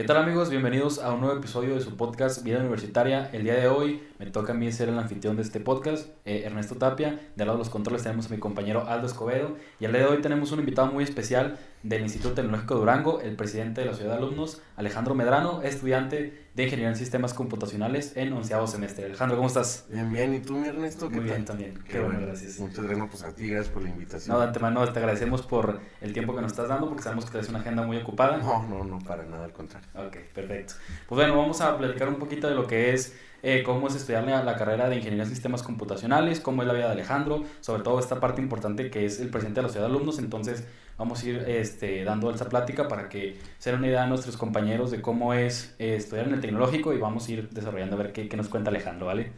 ¿Qué tal amigos? Bienvenidos a un nuevo episodio de su podcast Vida Universitaria. El día de hoy me toca a mí ser el anfitrión de este podcast, eh, Ernesto Tapia. De lado de los controles tenemos a mi compañero Aldo Escobedo. Y el día de hoy tenemos un invitado muy especial del Instituto Tecnológico de Durango, el presidente de la Ciudad de Alumnos, Alejandro Medrano, estudiante de Ingeniería en Sistemas Computacionales en onceavo semestre. Alejandro, ¿cómo estás? Bien, bien. ¿Y tú, mi Ernesto? Muy bien también. Qué, bueno, gracias. Muchas gracias pues, a ti, gracias por la invitación. No, de antemano te agradecemos por el tiempo que nos estás dando porque sabemos que tienes una agenda muy ocupada. No, no, no, para nada, al contrario. Ok, perfecto. Pues bueno, vamos a platicar un poquito de lo que es eh, cómo es estudiar la, carrera de Ingeniería en Sistemas Computacionales, cómo es la vida de Alejandro, sobre todo esta parte importante que es el presidente de la ciudad de alumnos. Entonces, vamos a ir este, dando esa plática para que se den una idea a nuestros compañeros de cómo es eh, estudiar en el tecnológico y vamos a ir desarrollando a ver qué, qué nos cuenta Alejandro, ¿vale?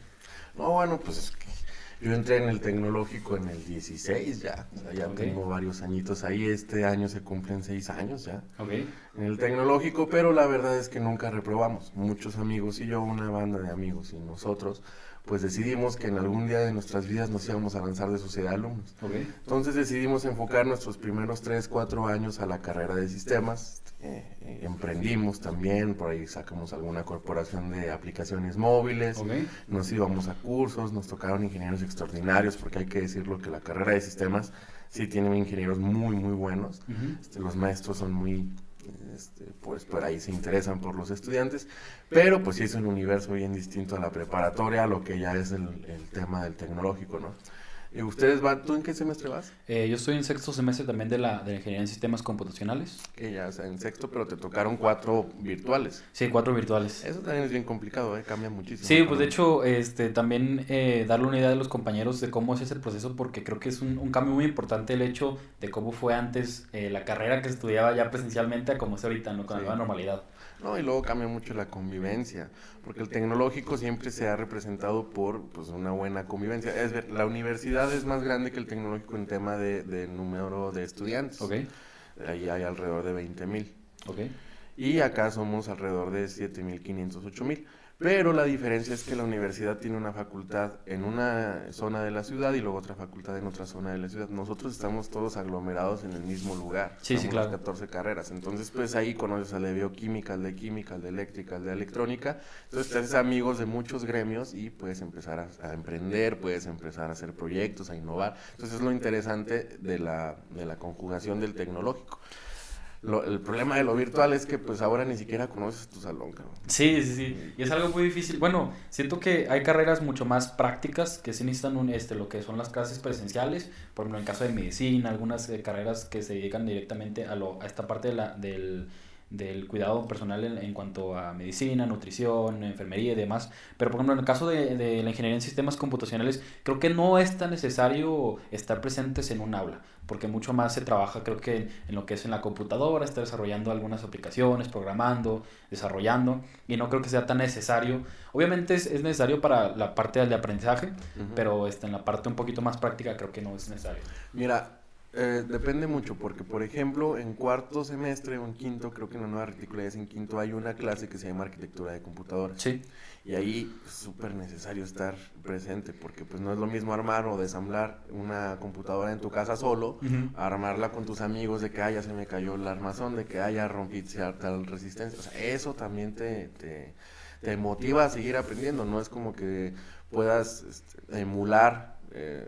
No, bueno, pues es que yo entré en el tecnológico en el 16 ya, ya tengo varios añitos ahí, este año se cumplen seis años ya okay. en el tecnológico, pero la verdad es que nunca reprobamos, muchos amigos y yo, una banda de amigos y nosotros, pues decidimos que en algún día de nuestras vidas nos íbamos a lanzar de sociedad de alumnos. Entonces decidimos enfocar nuestros primeros 3, 4 años a la carrera de sistemas, eh, eh, emprendimos también, por ahí sacamos alguna corporación de aplicaciones móviles, nos íbamos a cursos, nos tocaron ingenieros extraordinarios, porque hay que decirlo que la carrera de sistemas sí tiene ingenieros muy, muy buenos. este, los maestros son muy, este, pues por ahí se interesan por los estudiantes, pero pues sí es un universo bien distinto a la preparatoria, lo que ya es el tema del tecnológico, ¿no? ¿Y ustedes van, tú en qué semestre vas? Eh, yo estoy en sexto semestre también de la, de Ingeniería en Sistemas Computacionales. Que ya, o sea, en sexto, pero te tocaron cuatro virtuales. Sí, cuatro virtuales. Eso también es bien complicado, ¿eh? cambia muchísimo. Sí, pues de hecho, este, también eh, darle una idea a los compañeros de cómo es ese proceso, porque creo que es un, un cambio muy importante el hecho de cómo fue antes eh, la carrera que se estudiaba ya presencialmente a cómo es ahorita, ¿no? con la nueva normalidad. No, y luego cambia mucho la convivencia, porque el tecnológico siempre se ha representado por pues, una buena convivencia. Es ver, la universidad es más grande que el tecnológico en tema de, de número de estudiantes. Okay. Ahí hay alrededor de 20 mil. Okay. Y acá somos alrededor de 7.500, 8.000. Pero la diferencia es que la universidad tiene una facultad en una zona de la ciudad y luego otra facultad en otra zona de la ciudad. Nosotros estamos todos aglomerados en el mismo lugar. Sí, sí, claro. 14 carreras. Entonces, pues ahí conoces al de bioquímica, al de química, al de eléctrica, al de electrónica. Entonces, te haces amigos de muchos gremios y puedes empezar a, a, emprender, puedes empezar a hacer proyectos, a innovar. Entonces, es lo interesante de la, de la conjugación del tecnológico. Lo, el problema de lo virtual es que pues ahora ni siquiera conoces tu salón, cabrón. Sí, sí, sí. Y es algo muy difícil. Bueno, siento que hay carreras mucho más prácticas que sí necesitan un, este, lo que son las clases presenciales. Por ejemplo, en el caso de medicina, algunas eh, carreras que se dedican directamente a, lo, a esta parte de la, del del cuidado personal en, en, cuanto a medicina, nutrición, enfermería y demás. Pero por ejemplo, en el caso de, de, la ingeniería en sistemas computacionales, creo que no es tan necesario estar presentes en un aula, porque mucho más se trabaja, creo que en lo que es en la computadora, estar desarrollando algunas aplicaciones, programando, desarrollando, y no creo que sea tan necesario. Obviamente es, es necesario para la parte del aprendizaje, uh -huh. pero este, en la parte un poquito más práctica creo que no es necesario. Mira, eh, depende mucho, porque por ejemplo, en cuarto semestre o en quinto, creo que en la nueva retícula es en quinto, hay una clase que se llama arquitectura de computadoras. Sí. Y ahí es súper necesario estar presente, porque pues no es lo mismo armar o desamblar una computadora en tu casa solo, uh -huh. armarla con tus amigos de que, ah, ya se me cayó el armazón, de que, ah, ya rompí tal resistencia. O sea, eso también te, te, te motiva a seguir aprendiendo, no es como que puedas este, emular eh,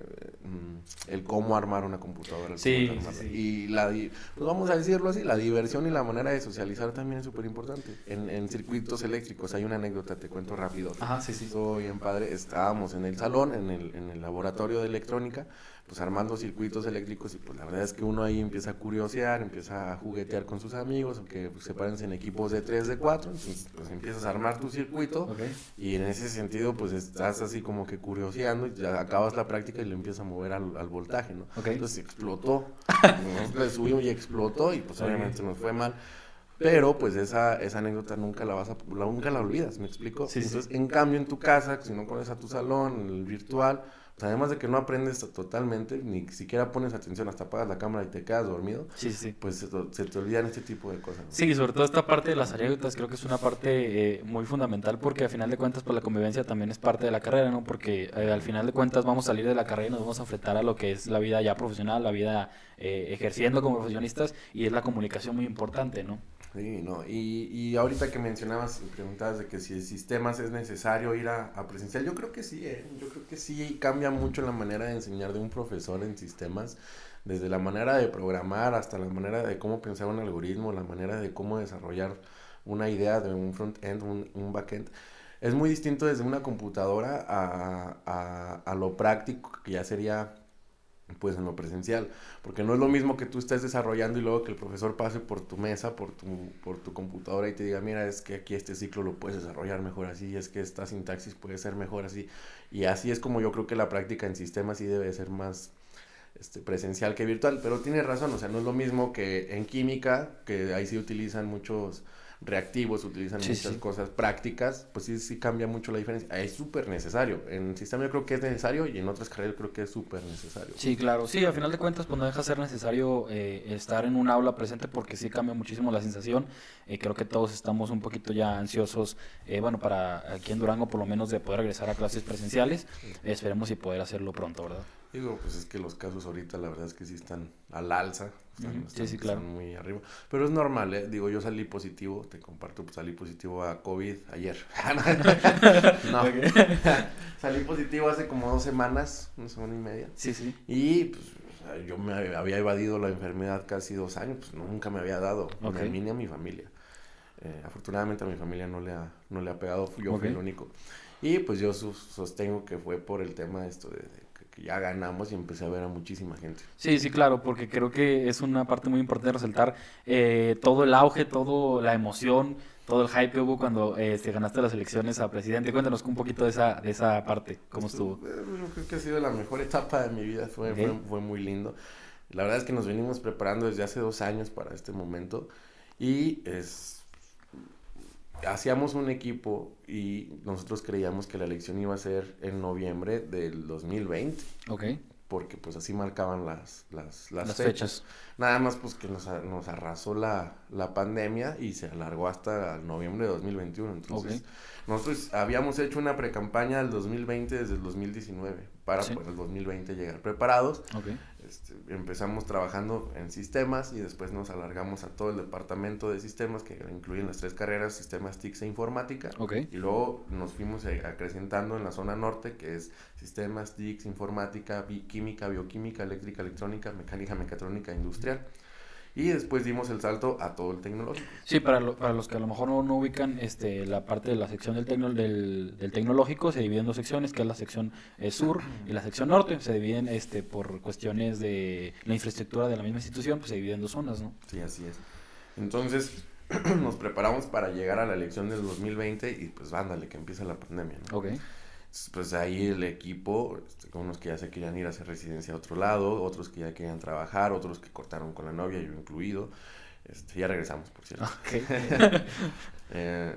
el cómo armar una computadora. Sí, sí, sí, Y la, pues vamos a decirlo así, la diversión y la manera de socializar también es súper importante. En, en, circuitos eléctricos hay una anécdota, te cuento rápido. Ajá, sí, sí. Soy bien padre, estábamos en el salón, en el, en el laboratorio de electrónica, pues armando circuitos eléctricos y pues la verdad es que uno ahí empieza a curiosear, empieza a juguetear con sus amigos, que pues, sepárense en equipos de 3, de 4, entonces pues empiezas a armar tu circuito okay. y en ese sentido pues estás así como que curioseando y ya acabas la práctica y lo empiezas a mover al, al voltaje, ¿no? Okay. Entonces explotó, le subimos y explotó y pues obviamente nos fue mal. Pero pues esa, esa anécdota nunca la vas a, nunca la olvidas, ¿me explico? Sí, Entonces, sí. en cambio en tu casa, si no conoces a tu salón, el virtual, además de que no aprendes totalmente, ni siquiera pones atención, hasta apagas la cámara y te quedas dormido, sí, sí. pues se, te olvidan este tipo de cosas. Sí, sobre todo esta parte de las anécdotas creo que es una parte eh, muy fundamental porque al final de cuentas pues la convivencia también es parte de la carrera, ¿no? Porque eh, al final de cuentas vamos a salir de la carrera y nos vamos a enfrentar a lo que es la vida ya profesional, la vida eh, ejerciendo como profesionistas y es la comunicación muy importante, ¿no? Sí, no. Y, y ahorita que mencionabas y preguntabas de que si el sistemas es necesario ir a, presencial, yo creo que sí, ¿eh? yo creo que sí cambia mucho la manera de enseñar de un profesor en sistemas, desde la manera de programar hasta la manera de cómo pensar un algoritmo, la manera de cómo desarrollar una idea de un front-end, un, un back-end. Es muy distinto desde una computadora a, a, a lo práctico, que ya sería pues en lo presencial, porque no es lo mismo que tú estés desarrollando y luego que el profesor pase por tu mesa, por tu, por tu computadora y te diga, mira, es que aquí este ciclo lo puedes desarrollar mejor así, es que esta sintaxis puede ser mejor así, y así es como yo creo que la práctica en sistemas sí debe ser más este, presencial que virtual, pero tiene razón, o sea, no es lo mismo que en química, que ahí sí utilizan muchos reactivos, utilizan muchas cosas prácticas, pues sí, sí cambia mucho la diferencia. Es súper necesario. En el sistema yo creo que es necesario y en otras carreras creo que es súper necesario. Sí, claro. Sí, al final de cuentas, pues no deja de ser necesario eh, estar en un aula presente porque sí cambia muchísimo la sensación. Eh, creo que todos estamos un poquito ya ansiosos, eh, bueno, para aquí en Durango por lo menos de poder regresar a clases presenciales. esperemos y poder hacerlo pronto, ¿verdad? Digo, pues es que los casos ahorita la verdad es que sí están al alza, están, sí, sí, claro. muy arriba. Pero es normal, ¿eh? Digo, yo salí positivo, te comparto, pues salí positivo a COVID ayer. no, salí positivo hace como dos semanas, una semana y media. Sí, sí. Y pues yo me había evadido la enfermedad casi dos años, pues nunca me había dado, ni a mí ni a mi familia. Eh, afortunadamente a mi familia no le ha, no le ha pegado, yo fui el único. Y pues yo sostengo que fue por el tema de esto de que ya ganamos y empecé a ver a muchísima gente. Sí, sí, claro, porque creo que es una parte muy importante resaltar eh, todo el auge, toda la emoción, todo el hype que hubo cuando eh, ganaste las elecciones a presidente. Cuéntanos un poquito de esa, de esa parte, cómo estuvo. Yo creo que ha sido la mejor etapa de mi vida, fue, fue, fue muy lindo. La verdad es que nos venimos preparando desde hace dos años para este momento y es hacíamos un equipo y nosotros creíamos que la elección iba a ser en noviembre del 2020. Ok. Porque pues así marcaban las, las, las, fechas. Nada más pues que nos, nos arrasó la, la, pandemia y se alargó hasta noviembre de 2021. Entonces, nosotros habíamos hecho una pre-campaña del 2020 desde el 2019 para pues el 2020 llegar preparados. Okay. Este, empezamos trabajando en sistemas y después nos alargamos a todo el departamento de sistemas que incluyen las tres carreras, sistemas TICS e informática. Y luego nos fuimos acrecentando en la zona norte, que es sistemas TICS, informática, química, bioquímica, eléctrica, electrónica, mecánica, mecatrónica, industrial. Y después dimos el salto a todo el tecnológico. Sí, para, para los que a lo mejor no, ubican este, la parte de la sección del, tecno, del, del, tecnológico, se divide en dos secciones, que es la sección eh, sur y la sección norte. Se dividen este, por cuestiones de la infraestructura de la misma institución, pues se dividen en dos zonas, ¿no? Sí, así es. Entonces, nos preparamos para llegar a la elección del 2020 y pues vándale, que empieza la pandemia, ¿no? Ok pues ahí el equipo, este, unos que ya se querían ir a hacer residencia a otro lado, otros que ya querían trabajar, otros que cortaron con la novia, yo incluido. Este, ya regresamos, por cierto. eh,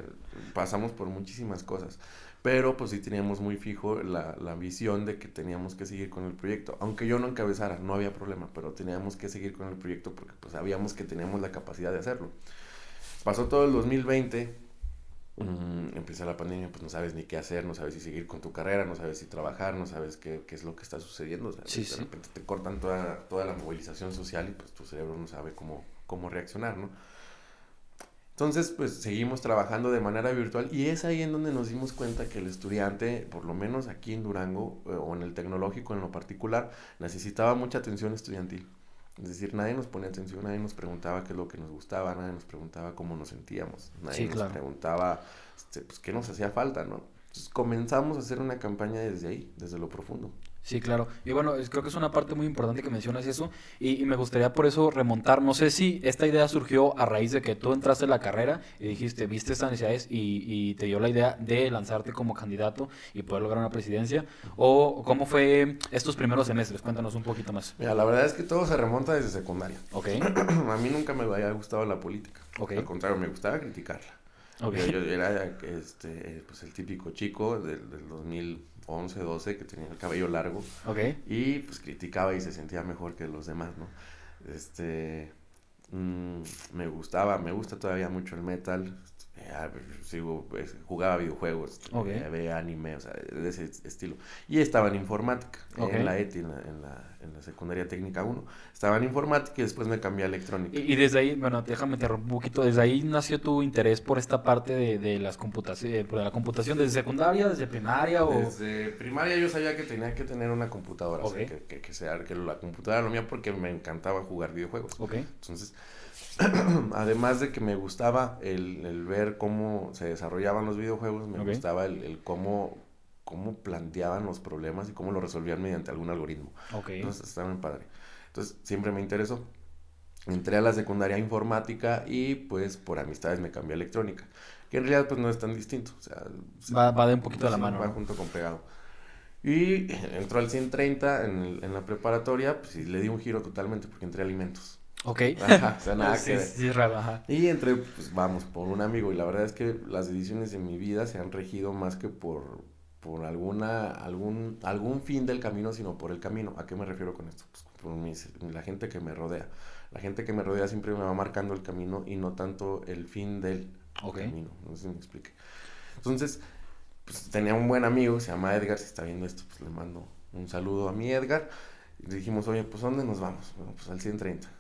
pasamos por muchísimas cosas, pero pues sí teníamos muy fijo la, la visión de que teníamos que seguir con el proyecto. Aunque yo no encabezara, no había problema, pero teníamos que seguir con el proyecto porque pues sabíamos que teníamos la capacidad de hacerlo. Pasó todo el 2020 Mm, empieza la pandemia, pues no sabes ni qué hacer, no sabes si seguir con tu carrera, no sabes si trabajar, no sabes qué, qué es lo que está sucediendo. de repente te cortan toda, toda la movilización social y pues tu cerebro no sabe cómo, cómo reaccionar, ¿no? Entonces, pues seguimos trabajando de manera virtual y es ahí en donde nos dimos cuenta que el estudiante, por lo menos aquí en Durango eh, o en el tecnológico en lo particular, necesitaba mucha atención estudiantil. Es decir, nadie nos ponía atención, nadie nos preguntaba qué es lo que nos gustaba, nadie nos preguntaba cómo nos sentíamos, nadie nos preguntaba este, pues, qué nos hacía falta, ¿no? Entonces comenzamos a hacer una campaña desde ahí, desde lo profundo. Sí, claro. Y bueno, creo que es una parte muy importante que mencionas eso. Y, me gustaría por eso remontar. No sé si esta idea surgió a raíz de que tú entraste en la carrera y dijiste, viste estas necesidades y, y te dio la idea de lanzarte como candidato y poder lograr una presidencia. ¿O cómo fue estos primeros semestres? Cuéntanos un poquito más. Mira, la verdad es que todo se remonta desde secundaria. Ok. a mí nunca me había gustado la política. Ok. Al contrario, me gustaba criticarla. Okay. Yo, era este, pues el típico chico del, del 2011, 12 que tenía el cabello largo. Okay. Y pues criticaba y se sentía mejor que los demás, ¿no? Este, mmm, me gustaba, me gusta todavía mucho el metal. Eh, sigo, pues, jugaba videojuegos, okay. eh, veía anime, o sea, de ese estilo. Y estaba en informática, okay. en la ETI, en la, en la, en la secundaria técnica 1. Estaba en informática y después me cambié a electrónica. Y, y desde ahí, bueno, déjame interrumpir un poquito, desde ahí nació tu interés por esta parte de, de las computaciones, por la computación desde secundaria, desde primaria o... Desde primaria yo sabía que tenía que tener una computadora, okay. o sea, que, que, que, sea, que la computadora lo mío porque me encantaba jugar videojuegos. Okay. Entonces además de que me gustaba el, el, ver cómo se desarrollaban los videojuegos, me okay. gustaba el, el, cómo, cómo planteaban los problemas y cómo lo resolvían mediante algún algoritmo. Okay. Entonces estaba muy padre. Entonces siempre me interesó. Entré a la secundaria informática y pues por amistades me cambié a electrónica. Que en realidad pues no es tan distinto. O sea, va, va de un poquito de la mano. Va ¿no? junto con pegado. Y entró al 130 en, el, en la preparatoria, pues y le di un giro totalmente porque entré a alimentos. Ok. Ajá, o sea, nada sí, que sí, es raro, ajá. Y entre, pues vamos, por un amigo. Y la verdad es que las decisiones de mi vida se han regido más que por, por alguna, algún, algún fin del camino, sino por el camino. ¿A qué me refiero con esto? Pues por mis, la gente que me rodea. La gente que me rodea siempre me va marcando el camino y no tanto el fin del okay. camino. No sé si me explique. Entonces, pues tenía un buen amigo, se llama Edgar. Si está viendo esto, pues le mando un saludo a mi Edgar. Y dijimos, oye, pues ¿dónde nos vamos? Bueno, pues al 130.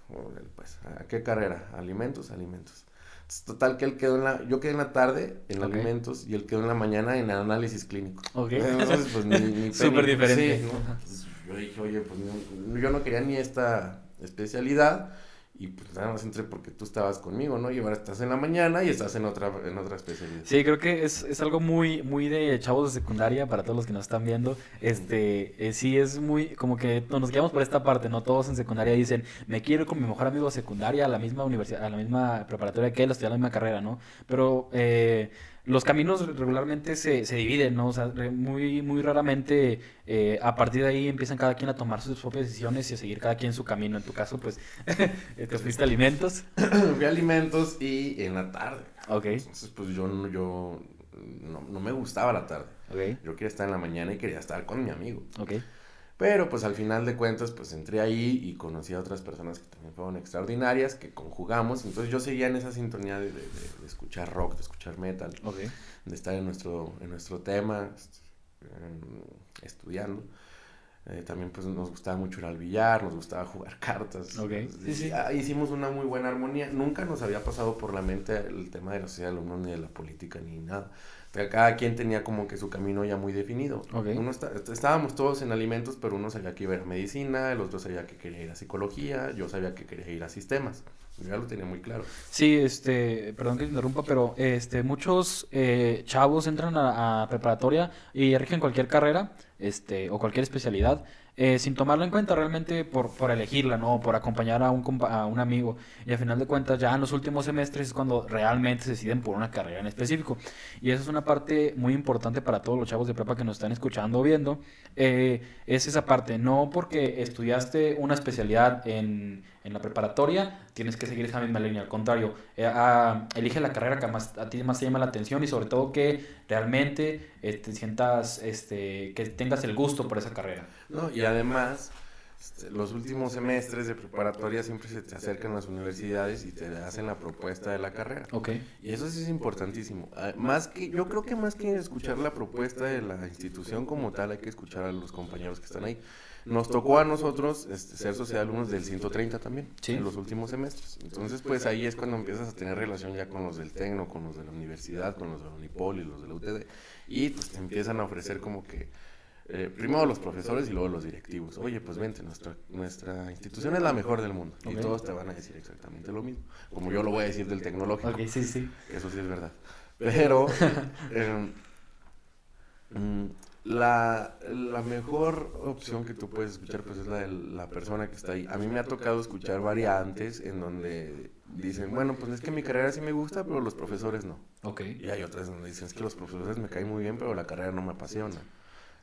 Pues, ¿a qué carrera? Alimentos, alimentos. Entonces, total que él quedó en la, yo quedé en la tarde en okay. alimentos y él quedó en la mañana en análisis clínico. Ok. Entonces, pues ni, ni Súper diferente. Sí, ¿no? Entonces, yo dije, oye, pues no, yo no quería ni esta especialidad y pues nada más entré porque tú estabas conmigo, ¿no? Y ahora estás en la mañana y estás en otra, en otra especialidad. Sí, creo que es, es algo muy, muy de chavos de secundaria para todos los que nos están viendo. Este, eh, sí es muy, como que nos quedamos por esta parte, ¿no? Todos en secundaria dicen, me quiero ir con mi mejor amigo de secundaria a la misma universidad, a la misma preparatoria que él, estudiar la misma carrera, ¿no? Pero, eh, los caminos regularmente se, se, dividen, ¿no? O sea, muy, muy raramente eh, a partir de ahí empiezan cada quien a tomar sus propias decisiones y a seguir cada quien su camino. En tu caso, pues, te fuiste alimentos. Fui a alimentos y en la tarde. Ok. Entonces, pues yo, yo no, no me gustaba la tarde. Okay. Yo quería estar en la mañana y quería estar con mi amigo. Ok. Pero pues al final de cuentas pues entré ahí y conocí a otras personas que también fueron extraordinarias, que conjugamos. Entonces yo seguía en esa sintonía de, de, de escuchar rock, de escuchar metal, okay. de estar en nuestro, en nuestro tema, eh, estudiando. Eh, también pues nos gustaba mucho ir al billar, nos gustaba jugar cartas. Okay. Sí, sí. Hicimos una muy buena armonía. Nunca nos había pasado por la mente el tema de la sociedad de alumnos ni de la política ni nada cada quien tenía como que su camino ya muy definido. Okay. Uno está, estábamos todos en alimentos, pero uno sabía que iba a ir a medicina, el otro sabía que quería ir a psicología, yo sabía que quería ir a sistemas. Yo ya lo tenía muy claro. Sí, este, perdón que te interrumpa, pero este, muchos eh, chavos entran a, a, preparatoria y rigen cualquier carrera, este, o cualquier especialidad, eh, sin tomarlo en cuenta realmente por, por elegirla, ¿no? Por acompañar a un, a un amigo. Y al final de cuentas, ya en los últimos semestres es cuando realmente se deciden por una carrera en específico. Y esa es una parte muy importante para todos los chavos de prepa que nos están escuchando o viendo. Eh, es esa parte, no porque estudiaste una especialidad en, en la preparatoria, tienes que seguir esa misma línea. Al contrario, eh, a, elige la carrera que más, a ti más te llama la atención y sobre todo que realmente eh, te sientas, este, que tengas el gusto por esa carrera. No, y además, este, los últimos semestres de preparatoria siempre se te acercan las universidades y te hacen la propuesta de la carrera. Okay. Y eso sí es importantísimo. Más que, yo creo que más que escuchar la propuesta de la institución como tal, hay que escuchar a los compañeros que están ahí. Nos tocó a nosotros este, ser sociedad de alumnos del 130 también, ¿Sí? en los últimos semestres. Entonces, pues ahí es cuando empiezas a tener relación ya con los del Tecno, con los de la universidad, con los de la Unipol y los de la UTD. Y pues te empiezan a ofrecer como que eh, primero los profesores y luego los directivos. Oye, pues vente, nuestra, nuestra institución es la mejor del mundo. Okay. Y todos te van a decir exactamente lo mismo. Como yo lo voy a decir del tecnológico. Ok, sí, sí. Eso sí es verdad. Pero eh, mm, la, la, mejor opción que tú puedes escuchar pues es la de la persona que está ahí. A mí me ha tocado escuchar variantes en donde dicen, bueno, pues es que mi carrera sí me gusta, pero los profesores no. Ok. Y hay otras donde dicen, es que los profesores me caen muy bien, pero la carrera no me apasiona.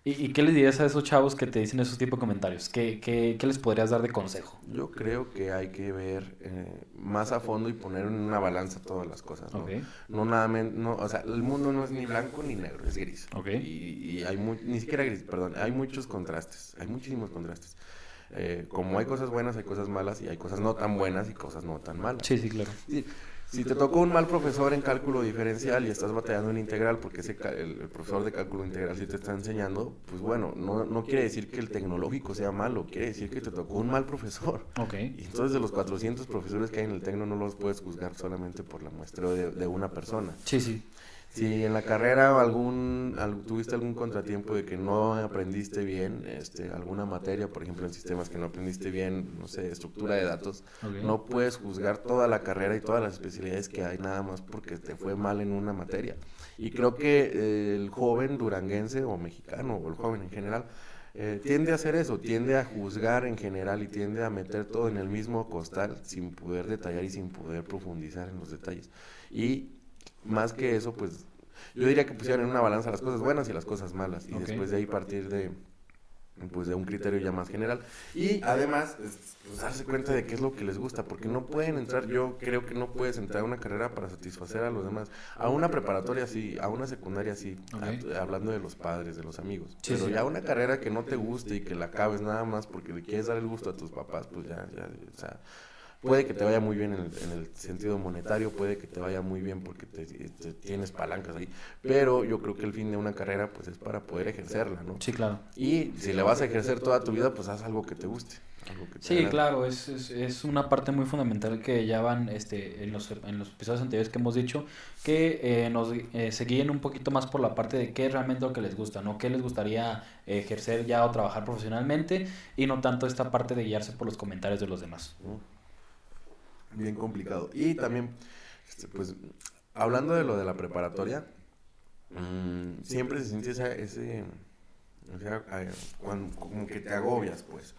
¿Y, qué les dirías a esos chavos que te dicen esos tipos de comentarios? ¿Qué, qué, qué les podrías dar de consejo? Yo creo que hay que ver eh, más a fondo y poner en una balanza todas las cosas, ¿no? No nada no, o sea, el mundo no es ni blanco ni negro, es gris. Y, y, hay ni siquiera gris, perdón, hay muchos contrastes, hay muchísimos contrastes. Eh, como hay cosas buenas, hay cosas malas y hay cosas no tan buenas y cosas no tan malas. Sí, sí, claro. Si te tocó un mal profesor en cálculo diferencial y estás batallando en integral porque ese, el, profesor de cálculo integral sí te está enseñando, pues bueno, no, no, quiere decir que el tecnológico sea malo, quiere decir que te tocó un mal profesor. Ok. Y entonces de los 400 profesores que hay en el tecno no los puedes juzgar solamente por la muestra de, de una persona. Sí, sí. Si en la carrera algún, tuviste algún contratiempo de que no aprendiste bien este, alguna materia, por ejemplo en sistemas que no aprendiste bien, no sé, estructura de datos, no puedes juzgar toda la carrera y todas las especialidades que hay nada más porque te fue mal en una materia. Y creo que eh, el joven duranguense o mexicano o el joven en general eh, tiende a hacer eso, tiende a juzgar en general y tiende a meter todo en el mismo costal sin poder detallar y sin poder profundizar en los detalles. Y más que eso, pues yo diría que pusieran en una balanza las cosas buenas y las cosas malas y después de ahí partir de pues de un criterio ya más general. Y además pues, darse cuenta de qué es lo que les gusta porque no pueden entrar yo creo que no puedes entrar a una carrera para satisfacer a los demás. A una preparatoria sí a una secundaria sí hablando de los padres de los amigos. Pero ya una carrera que no te guste y que la acabes nada más porque le quieres dar el gusto a tus papás pues ya ya o sea Puede que te vaya muy bien en el, sentido monetario, puede que te vaya muy bien porque te, tienes palancas ahí, pero yo creo que el fin de una carrera pues es para poder ejercerla, ¿no? Sí, claro. Y si le vas a ejercer toda tu vida, pues haz algo que te guste. sí, claro, es, es, una parte muy fundamental que ya van este, en, los, en los episodios anteriores que hemos dicho, que eh, nos eh, se guíen un poquito más por la parte de qué es realmente lo que les gusta, ¿no? ¿Qué les gustaría ejercer ya o trabajar profesionalmente? Y no tanto esta parte de guiarse por los comentarios de los demás bien complicado. Y también, este, pues, hablando de lo de la preparatoria, mm, siempre se siente ese, o sea, como que te agobias, pues,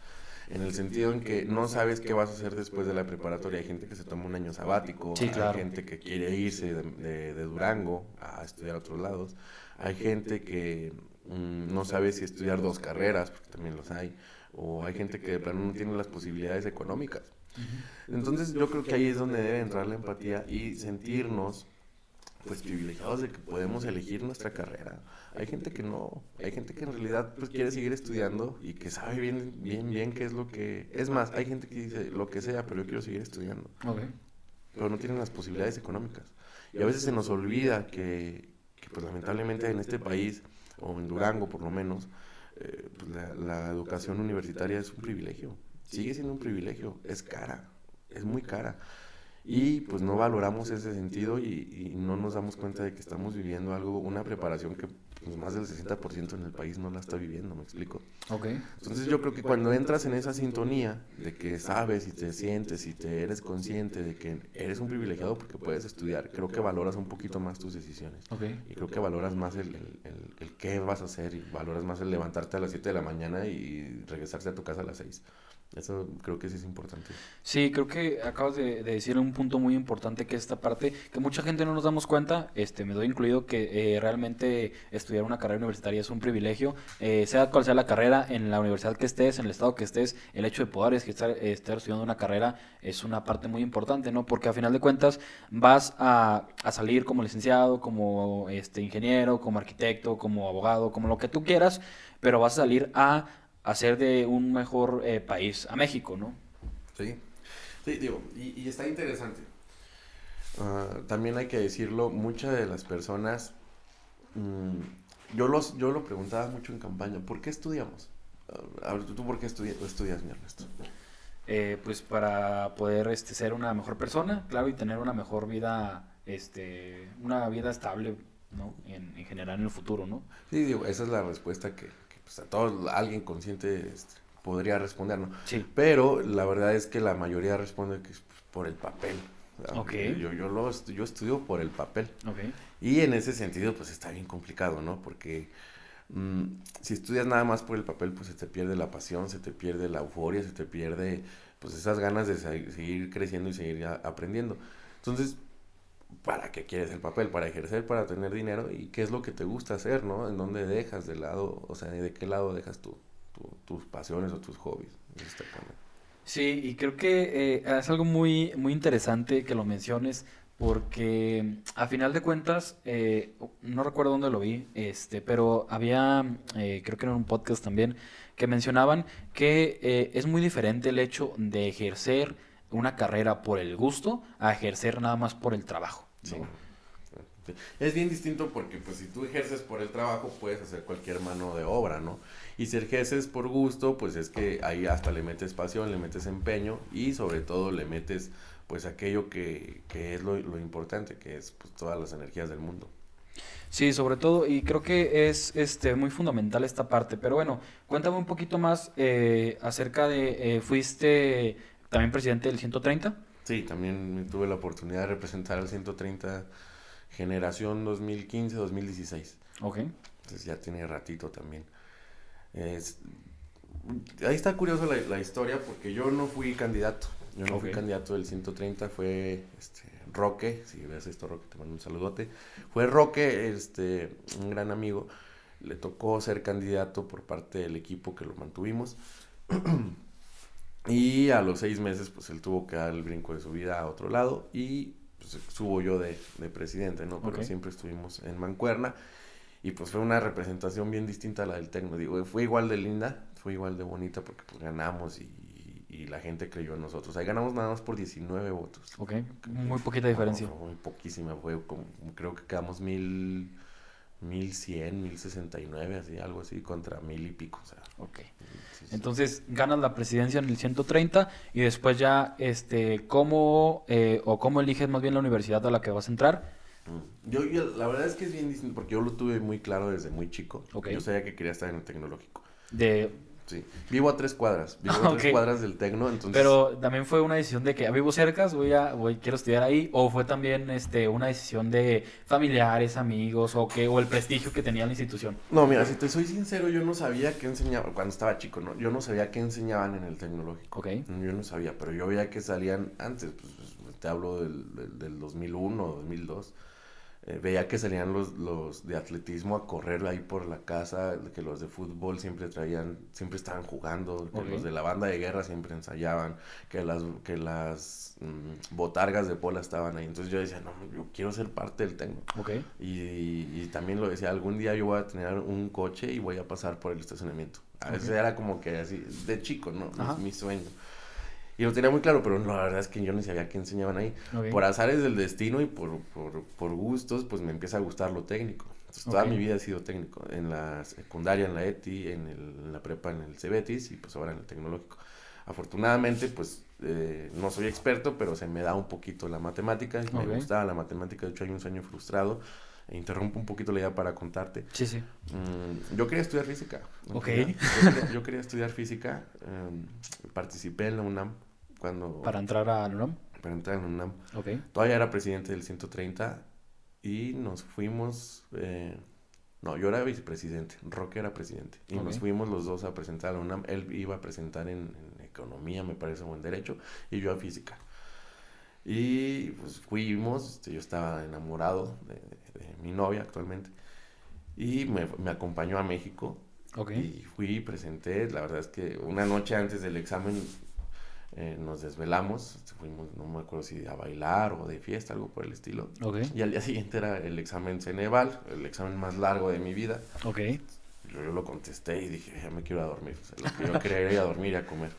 en el sentido en que no sabes qué vas a hacer después de la preparatoria. Hay gente que se toma un año sabático, hay gente que quiere irse de, de, Durango a estudiar a otros lados, hay gente que mm, no sabe si estudiar dos carreras, porque también los hay, o hay gente que de plano no tiene las posibilidades económicas. Entonces yo creo que ahí es donde debe entrar la empatía y sentirnos pues privilegiados de que podemos elegir nuestra carrera. Hay gente que no, hay gente que en realidad pues quiere seguir estudiando y que sabe bien bien bien qué es lo que es más, hay gente que dice lo que sea, pero yo quiero seguir estudiando. Pero no tienen las posibilidades económicas. Y a veces se nos olvida que, pues lamentablemente en este país o en Durango por lo menos eh, pues, la educación universitaria es un privilegio sigue siendo un privilegio, es cara, es muy cara. Y pues no valoramos ese sentido y, no nos damos cuenta de que estamos viviendo algo, una preparación que pues, más del 60% en el país no la está viviendo, me explico. Ok. Entonces yo creo que cuando entras en esa sintonía de que sabes y te sientes y te eres consciente de que eres un privilegiado porque puedes estudiar, creo que valoras un poquito más tus decisiones. Okay. Y creo que valoras más el, el, el, qué vas a hacer y valoras más el levantarte a las 7 de la mañana y regresarse a tu casa a las 6. Eso creo que sí es importante. Sí, creo que acabas de, decir un punto muy importante que es esta parte, que mucha gente no nos damos cuenta, este, me doy incluido que eh, realmente estudiar una carrera universitaria es un privilegio, eh, sea cual sea la carrera, en la universidad que estés, en el estado que estés, el hecho de poder estar, estar estudiando una carrera es una parte muy importante, ¿no? Porque a final de cuentas vas a, a salir como licenciado, como este, ingeniero, como arquitecto, como abogado, como lo que tú quieras, pero vas a salir a hacer de un mejor eh, país a México, ¿no? Sí, sí, digo, y, está interesante. Ah, también hay que decirlo, muchas de las personas, mm, yo, los, yo lo preguntaba mucho en campaña, ¿por qué estudiamos? Uh, ¿Tú por qué estudias, mi Ernesto? Eh, pues para poder este, ser una mejor persona, claro, y tener una mejor vida, este, una vida estable, ¿no? En, en general en el futuro, ¿no? Sí, digo, esa es la respuesta que, pues, a todo alguien consciente este, podría responder, ¿no? Sí. Pero la verdad es que la mayoría responde que es pues, por el papel. Okay. Yo, yo, lo, yo estudio por el papel. Okay. Y en ese sentido, pues está bien complicado, ¿no? Porque mm, si estudias nada más por el papel, pues se te pierde la pasión, se te pierde la euforia, se te pierde pues esas ganas de seguir creciendo y seguir aprendiendo. Entonces, para qué quieres el papel, para ejercer, para tener dinero y qué es lo que te gusta hacer, ¿no? En dónde dejas de lado, o sea, de qué lado dejas tu, tus pasiones o tus hobbies. Sí, y creo que eh, es algo muy, muy interesante que lo menciones porque a final de cuentas, eh, no recuerdo dónde lo vi, este, pero había, eh, creo que en un podcast también, que mencionaban que es muy diferente el hecho de ejercer una carrera por el gusto a ejercer nada más por el trabajo. Es bien distinto porque pues si tú ejerces por el trabajo puedes hacer cualquier mano de obra, ¿no? Y si ejerces por gusto, pues es que ahí hasta le metes pasión, le metes empeño y sobre todo le metes pues aquello que, que es lo, lo, importante, que es pues todas las energías del mundo. Sí, sobre todo, y creo que es este, muy fundamental esta parte. Pero bueno, cuéntame un poquito más eh, acerca de, eh, fuiste también presidente del 130. Sí, también tuve la oportunidad de representar al 130 generación 2015-2016. Ok. Entonces ya tiene ratito también. Es, ahí está curiosa la, la, historia porque yo no fui candidato. Yo no fui candidato del 130, fue este, Roque, si ves esto Roque, te mando un saludote. Fue Roque, este, un gran amigo. Le tocó ser candidato por parte del equipo que lo mantuvimos. y a los seis meses, pues él tuvo que dar el brinco de su vida a otro lado y pues, subo yo de, presidente, ¿no? Pero siempre estuvimos en Mancuerna y pues fue una representación bien distinta a la del Tecno. Digo, fue igual de linda, fue igual de bonita porque pues ganamos y, la gente creyó en nosotros. Ahí ganamos nada más por 19 votos. Ok, muy poquita diferencia. muy poquísima, fue como, creo que quedamos mil... 1100, 1069, así, algo así, contra mil y pico. O sea, ok. Entonces ganas la presidencia en el 130 y después ya, este, ¿cómo eh, o cómo eliges más bien la universidad a la que vas a entrar? Mm. Yo, la verdad es que es bien distinto porque yo lo tuve muy claro desde muy chico. Yo sabía que quería estar en el tecnológico. De Sí, vivo a tres cuadras, vivo a tres cuadras del Tecno, entonces... Pero también fue una decisión de que ah, vivo cerca, voy a, voy, quiero estudiar ahí, o fue también este, una decisión de familiares, amigos, o que, o el prestigio que tenía la institución. No, mira, si te soy sincero, yo no sabía qué enseñaban, cuando estaba chico, ¿no? Yo no sabía qué enseñaban en el tecnológico. Ok. Yo no sabía, pero yo veía que salían antes, pues, pues te hablo del, del, del 2001, 2002 eh, veía que salían los, los de atletismo a correr ahí por la casa, que los de fútbol siempre traían, siempre estaban jugando, que los de la banda de guerra siempre ensayaban, que las, que las mm, botargas de pola estaban ahí. Entonces yo decía, no, yo quiero ser parte del técnico. Okay. Y, y, también lo decía, algún día yo voy a tener un coche y voy a pasar por el estacionamiento. A veces era como que así, de chico, ¿no? Es mi sueño. Y lo tenía muy claro, pero la verdad es que yo ni sabía qué enseñaban ahí. Por azares del destino y por, por, por, gustos, pues me empieza a gustar lo técnico. Toda mi vida he sido técnico. En la secundaria, en la ETI, en, el, en la prepa, en el CEBETIS y pues ahora en el tecnológico. Afortunadamente, pues eh, no soy experto, pero se me da un poquito la matemática. Me gustaba la matemática, de hecho hay un sueño frustrado. Interrumpo un poquito la idea para contarte. Sí, sí. Mm, yo quería estudiar física. Ok. Yo quería, estudiar física. Em, participé en la UNAM cuando... ¿Para entrar a UNAM? Para entrar en UNAM. Ok. Todavía era presidente del 130 y nos fuimos... Eh, no, yo era vicepresidente, Roque era presidente. Y nos fuimos los dos a presentar a la UNAM. Él iba a presentar en, economía, me parece, o en derecho, y yo a física. Y pues fuimos, este, yo estaba enamorado de, mi novia actualmente, y me, me acompañó a México. Okay. Y fui presenté, la verdad es que una noche antes del examen eh, nos desvelamos, fuimos, no me acuerdo si a bailar o de fiesta, algo por el estilo. Y al día siguiente era el examen Ceneval, el examen más largo de mi vida. Okay. Yo, lo contesté y dije, ya me quiero a dormir. lo que yo quería era ir a dormir y a comer.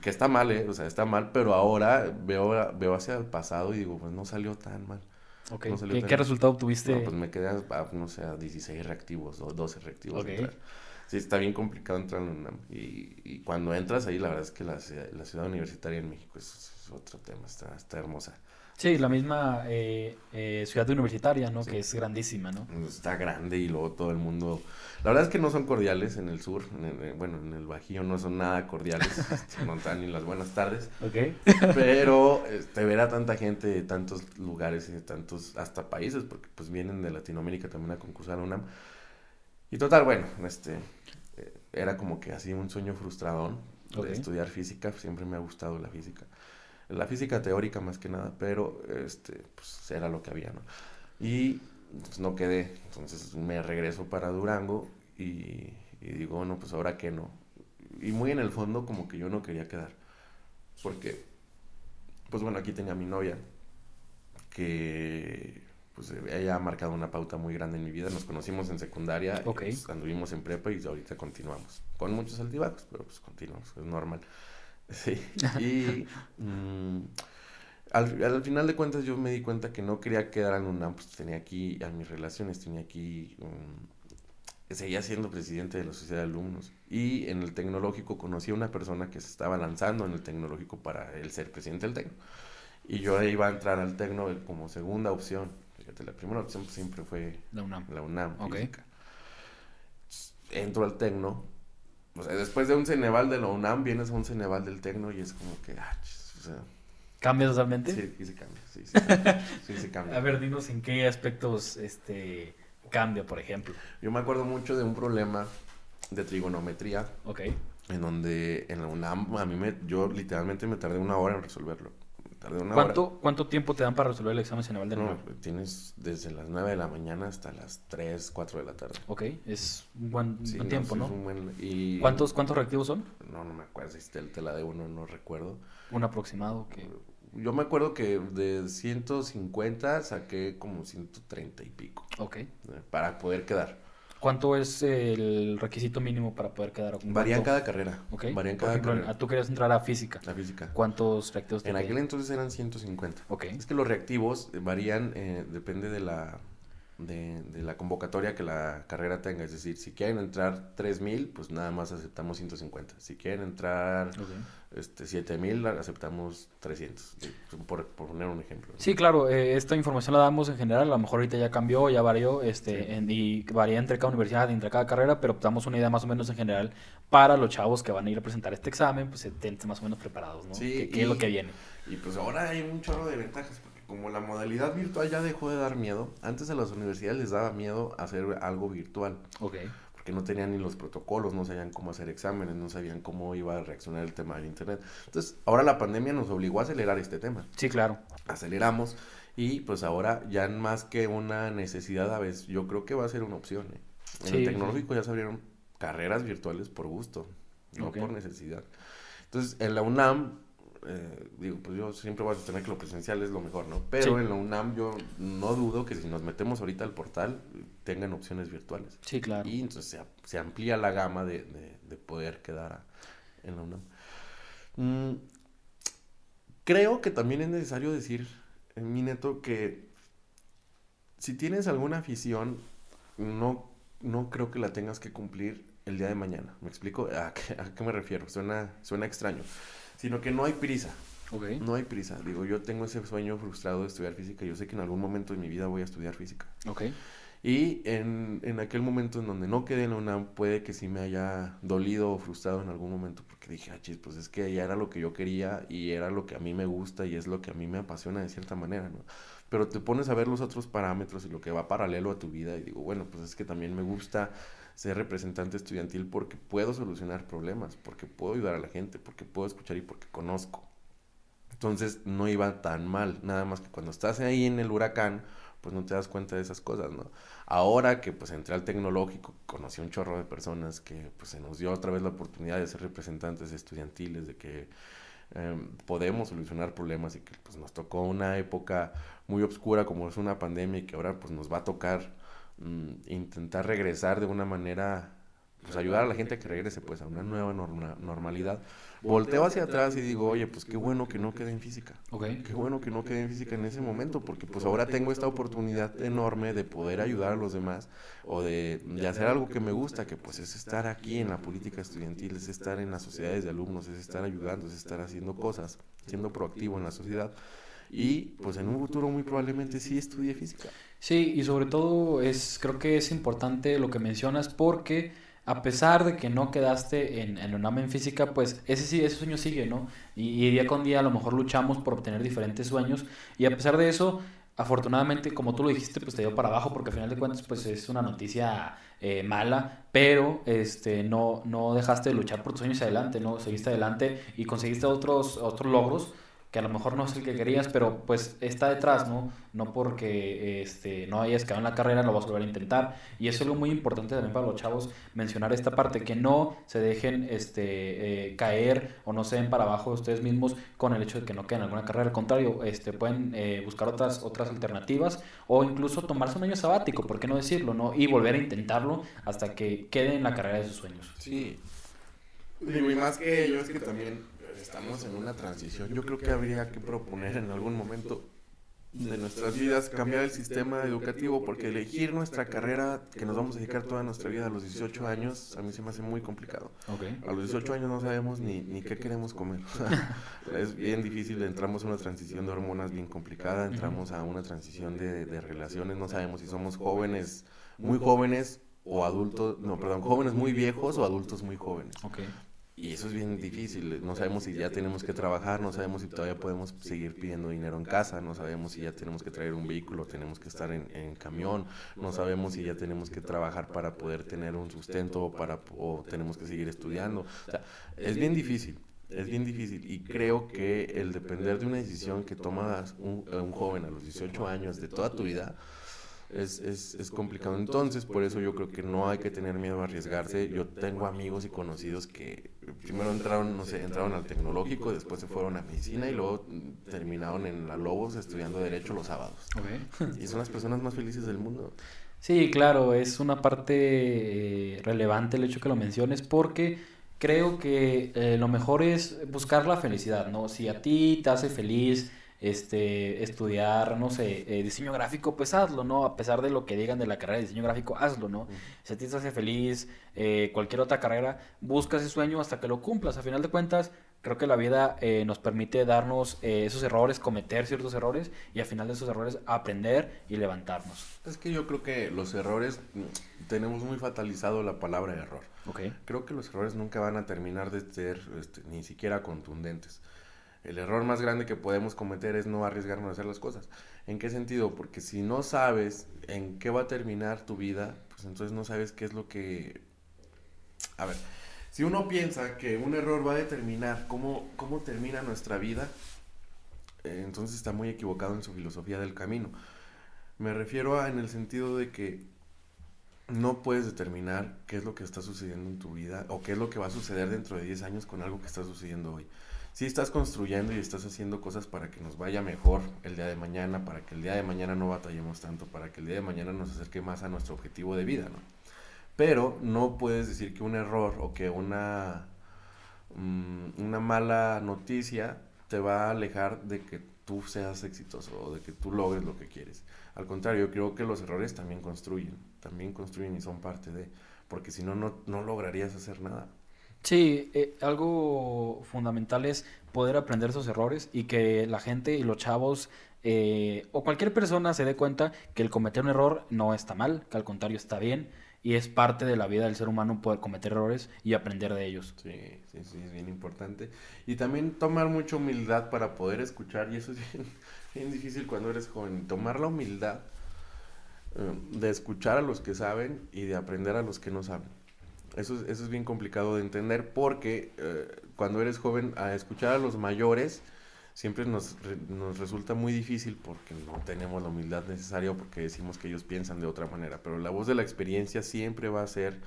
Que está mal, ¿eh? O sea, está mal, pero ahora veo, veo hacia el pasado y digo, pues no salió tan mal. Okay. ¿Qué, resultado obtuviste? pues me quedé, a, no sé, a 16 reactivos o 12 reactivos. Okay sí, está bien complicado entrar en UNAM. Y, y, cuando entras ahí, la verdad es que la, la ciudad universitaria en México es, otro tema, está, está hermosa. Sí, la misma eh, eh, ciudad universitaria, ¿no? Que es grandísima, ¿no? Está grande y luego todo el mundo... La verdad es que no son cordiales en el sur, bueno, en el Bajío no son nada cordiales, este, no dan ni las buenas tardes. Ok. Pero este, ver a tanta gente de tantos lugares y de tantos, hasta países, porque pues vienen de Latinoamérica también a concursar a UNAM. Y total, bueno, este, era como que así un sueño frustradón de estudiar física, siempre me ha gustado la física. La física teórica más que nada, pero este, pues era lo que había, ¿no? Y pues, no quedé, entonces me regreso para Durango y, y digo, bueno, pues ahora qué no. Y muy en el fondo como que yo no quería quedar, porque, pues bueno, aquí tenía a mi novia, que pues ella ha marcado una pauta muy grande en mi vida. Nos conocimos en secundaria, Ok. y, pues, anduvimos en prepa y ahorita continuamos. Con muchos altibajos, pero pues continuamos, es normal. Sí. Y mm, al, al final de cuentas yo me di cuenta que no quería quedar en UNAM, pues tenía aquí a mis relaciones, tenía aquí... mm, seguía siendo presidente de la sociedad de alumnos. Y en el tecnológico conocí a una persona que se estaba lanzando en el tecnológico para el ser presidente del tecno. Y yo iba a entrar al tecno como segunda opción. Fíjate, la primera opción pues, siempre fue La UNAM. la UNAM. Ok. física. Entro al tecno. O sea, después de un Ceneval de la UNAM, vienes a un Ceneval del tecno y es como que, ah, o sea, ¿Cambia totalmente? sí, sí se cambia, sí, sí, cambia, sí se cambia. A ver, dinos en qué aspectos este cambia, por ejemplo. Yo me acuerdo mucho de un problema de trigonometría Ok. en donde en la UNAM a mí me, yo literalmente me tardé una hora en resolverlo. Tardé una ¿Cuánto, ¿Cuánto tiempo te dan para resolver el examen general de hora. nuevo? No, tienes desde las 9 de la mañana hasta las 3, 4 de la tarde. Ok, es un buen, Sí, buen no, tiempo, ¿no? es un buen- y- ¿Cuántos, ¿Cuántos reactivos son? No, no me acuerdo, si te, te la debo, no, no recuerdo. Un aproximado. que Yo me acuerdo que de 150 saqué como 130 y pico Ok. eh, para poder quedar. ¿Cuánto es el requisito mínimo para poder quedar? Varía en ¿Cuánto? cada carrera. Ok. Varía en Por cada ejemplo, carrera. tú querías entrar a física. La física. ¿Cuántos reactivos te En aquel entonces eran 150. Ok. Es que los reactivos eh, varían, eh, depende de la, de, de la convocatoria que la carrera tenga. Es decir, si quieren entrar 3000, pues nada más aceptamos 150. Si quieren entrar. Este, 7000, aceptamos 300. eh, Por, por poner un ejemplo. Sí, claro, eh, esta información la damos en general, a lo mejor ahorita ya cambió, ya varió, este, Sí. en- y varía entre cada universidad, entre cada carrera, pero damos una idea más o menos en general para los chavos que van a ir a presentar este examen, pues estén más o menos preparados, ¿no? Sí, ¿Qué, qué es lo y- que viene? Y pues ahora hay un chorro de ventajas, porque como la modalidad virtual ya dejó de dar miedo, antes a las universidades les daba miedo hacer algo virtual, Ok, porque no tenían ni los protocolos, no sabían cómo hacer exámenes, no sabían cómo iba a reaccionar el tema del Internet. Entonces, ahora la pandemia nos obligó a acelerar este tema. sí, claro, Aceleramos y pues ahora ya más que una necesidad a veces, yo creo que va a ser una opción. ¿eh? En Sí, el sí. tecnológico ya se abrieron carreras virtuales por gusto, no por necesidad. Entonces, en la UNAM, eh, digo, pues yo siempre voy a sostener que lo presencial es lo mejor, ¿no? Pero Sí. en la UNAM yo no dudo que si nos metemos ahorita al portal, tengan opciones virtuales. sí, claro. Y entonces se, se amplía la gama de, de- de poder quedar a- en la UNAM. Mm, creo que también es necesario decir, en mi neto, que si tienes alguna afición, no, no creo que la tengas que cumplir el día de mañana. ¿Me explico? ¿A qué, a qué me refiero? Suena, suena extraño. Sino que no hay prisa. Ok, No hay prisa. Digo, yo tengo ese sueño frustrado de estudiar física. Yo sé que en algún momento de mi vida voy a estudiar física. ok, Y en, en aquel momento en donde no quedé en la UNAM, puede que sí me haya dolido o frustrado en algún momento, porque dije, ah, chis, pues es que ya era lo que yo quería y era lo que a mí me gusta y es lo que a mí me apasiona de cierta manera, ¿no? Pero te pones a ver los otros parámetros y lo que va paralelo a tu vida y digo, bueno, pues es que también me gusta ser representante estudiantil porque puedo solucionar problemas, porque puedo ayudar a la gente, porque puedo escuchar y porque conozco. Entonces no iba tan mal, nada más que cuando estás ahí en el huracán, pues no te das cuenta de esas cosas, ¿no? Ahora que pues entré al tecnológico, conocí un chorro de personas que pues se nos dio otra vez la oportunidad de ser representantes estudiantiles, de que em, podemos solucionar problemas y que pues nos tocó una época muy oscura como es una pandemia y que ahora pues nos va a tocar mm, intentar regresar de una manera, pues ayudar a la gente a que regrese pues a una nueva norma- normalidad. Volteo hacia atrás y digo, oye, pues qué bueno que no quede en física. ok, Qué bueno que no quedé en física en ese momento, porque pues ahora tengo esta oportunidad enorme de poder ayudar a los demás o de, de hacer algo que me gusta, que pues es estar aquí en la política estudiantil, es estar en las sociedades de alumnos, es estar ayudando, es estar haciendo cosas, siendo proactivo en la sociedad. Y pues en un futuro muy probablemente sí estudie física. Sí, y sobre todo es, creo que es importante lo que mencionas porque a pesar de que no quedaste en, en UNAM en física, pues ese ese sueño sigue, ¿no? Y, y día con día a lo mejor luchamos por obtener diferentes sueños y a pesar de eso, afortunadamente, como tú lo dijiste, pues te dio para abajo porque al final de cuentas pues es una noticia eh, mala, pero este, no, no dejaste de luchar por tus sueños adelante, ¿no? Seguiste adelante y conseguiste otros, otros logros que a lo mejor no es el que querías, pero pues está detrás, ¿no? No porque este, no hayas quedado en la carrera, lo vas a volver a intentar. Y eso es algo muy importante también para los chavos, mencionar esta parte, que no se dejen este, eh, caer o no se den para abajo ustedes mismos con el hecho de que no queden en alguna carrera. Al contrario, este, pueden eh, buscar otras, otras alternativas o incluso tomarse un año sabático, ¿por qué no decirlo? ¿no? Y volver a intentarlo hasta que quede en la carrera de sus sueños. Sí. y más que ello es que también estamos en una transición. Yo creo que habría que proponer en algún momento de nuestras vidas cambiar el sistema educativo porque elegir nuestra carrera que nos vamos a dedicar toda nuestra vida a los 18 años a mí se me hace muy complicado. A los 18 años no sabemos ni, ni qué queremos comer. es bien difícil, entramos a una transición de hormonas bien complicada, entramos a una transición de, de relaciones, no sabemos si somos jóvenes, muy jóvenes o adultos, no, perdón, jóvenes muy viejos o adultos muy jóvenes. Okay. Y eso es bien difícil, no sabemos si ya tenemos que trabajar, no sabemos si todavía podemos seguir pidiendo dinero en casa, no sabemos si ya tenemos que traer un vehículo, tenemos que estar en, camión, no sabemos si ya tenemos que trabajar para poder tener un sustento o, para, o tenemos que seguir estudiando. O sea, es bien difícil, es bien difícil y creo que el depender de una decisión que toma un, un joven a los 18 años de toda tu vida, es, es, es, complicado. Entonces, por eso yo creo que no hay que tener miedo a arriesgarse. Yo tengo amigos y conocidos que primero entraron, no sé, entraron al tecnológico, después se fueron a medicina y luego terminaron en la Lobos estudiando Derecho los sábados. Y son las personas más felices del mundo. Sí, claro, es una parte eh, relevante el hecho que lo menciones porque creo que eh, lo mejor es buscar la felicidad, ¿no? Si a ti te hace feliz este, estudiar, no sé, eh, diseño gráfico, pues hazlo, ¿no? A pesar de lo que digan de la carrera de diseño gráfico, hazlo, ¿no? Si a ti te hace feliz, eh, cualquier otra carrera, busca ese sueño hasta que lo cumplas. A final de cuentas, creo que la vida eh, nos permite darnos esos errores, cometer ciertos errores y al final de esos errores aprender y levantarnos. Es que yo creo que los errores, mm, tenemos muy fatalizado la palabra error. Okay. Creo que los errores nunca van a terminar de ser este, ni siquiera contundentes. El error más grande que podemos cometer es no arriesgarnos a hacer las cosas. ¿En qué sentido? Porque si no sabes en qué va a terminar tu vida, pues entonces no sabes qué es lo que... A ver, si uno piensa que un error va a determinar cómo, cómo termina nuestra vida, eh, entonces está muy equivocado en su filosofía del camino. Me refiero a en el sentido de que no puedes determinar qué es lo que está sucediendo en tu vida o qué es lo que va a suceder dentro de 10 años con algo que está sucediendo hoy si estás construyendo y estás haciendo cosas para que nos vaya mejor el día de mañana, para que el día de mañana no batallemos tanto, para que el día de mañana nos acerque más a nuestro objetivo de vida, ¿no? Pero no puedes decir que un error o que una, mm, una mala noticia te va a alejar de que tú seas exitoso o de que tú logres lo que quieres. Al contrario, creo que los errores también construyen, también construyen y son parte de, porque si no, no lograrías hacer nada. Sí, eh, algo fundamental es poder aprender esos errores y que la gente y los chavos eh, o cualquier persona se dé cuenta que el cometer un error no está mal, que al contrario está bien y es parte de la vida del ser humano poder cometer errores y aprender de ellos. Sí, sí, sí, es bien importante. Y también tomar mucha humildad para poder escuchar y eso es bien, difícil cuando eres joven, tomar la humildad eh, de escuchar a los que saben y de aprender a los que no saben. Eso, eso es bien complicado de entender porque eh, cuando eres joven, a escuchar a los mayores siempre nos, nos resulta muy difícil porque no tenemos la humildad necesaria porque decimos que ellos piensan de otra manera. Pero la voz de la experiencia siempre va a ser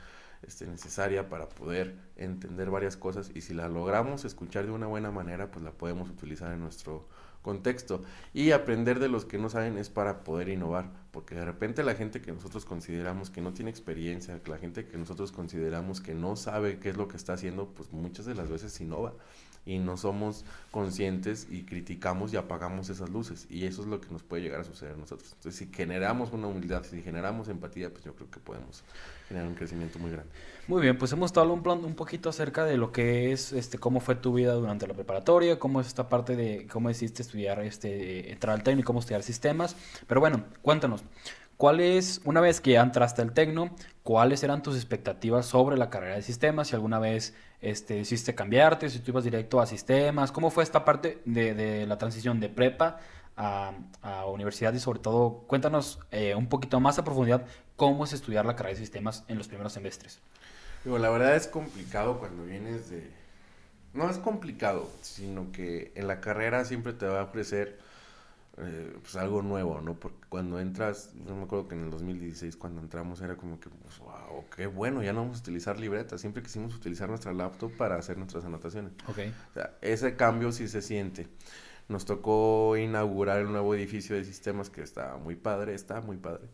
este, necesaria para poder entender varias cosas y si la logramos escuchar de una buena manera, pues la podemos utilizar en nuestro contexto. Y aprender de los que no saben es para poder innovar, porque de repente la gente que nosotros consideramos que no tiene experiencia, la gente que nosotros consideramos que no sabe qué es lo que está haciendo, pues muchas de las veces innova y no somos conscientes y criticamos y apagamos esas luces y eso es lo que nos puede llegar a suceder a nosotros. Entonces, si generamos una humildad, si generamos empatía, pues yo creo que podemos generar un crecimiento muy grande. Muy bien, pues hemos estado un, un poquito acerca de lo que es, este, cómo fue tu vida durante la preparatoria, cómo es esta parte de cómo decidiste estudiar, este, entrar al técnico, cómo estudiar sistemas. Pero bueno, cuéntanos, ¿Cuáles, una vez que ya entraste al Tecno, cuáles eran tus expectativas sobre la carrera de sistemas? Si alguna vez este, decidiste cambiarte, si tú ibas directo a sistemas, ¿cómo fue esta parte de, la transición de prepa a, universidad? Y sobre todo, cuéntanos eh, un poquito más a profundidad cómo es estudiar la carrera de sistemas en los primeros semestres. la verdad es complicado cuando vienes de, no es complicado, sino que en la carrera siempre te va a ofrecer eh, pues algo nuevo, ¿no? Porque cuando entras, yo me acuerdo que en el 2016 cuando entramos era como que, pues, wow, qué bueno, ya no vamos a utilizar libretas, siempre quisimos utilizar nuestra laptop para hacer nuestras anotaciones. Ok. O sea, ese cambio sí se siente. Nos tocó inaugurar el nuevo edificio de sistemas que está muy padre, está muy padre.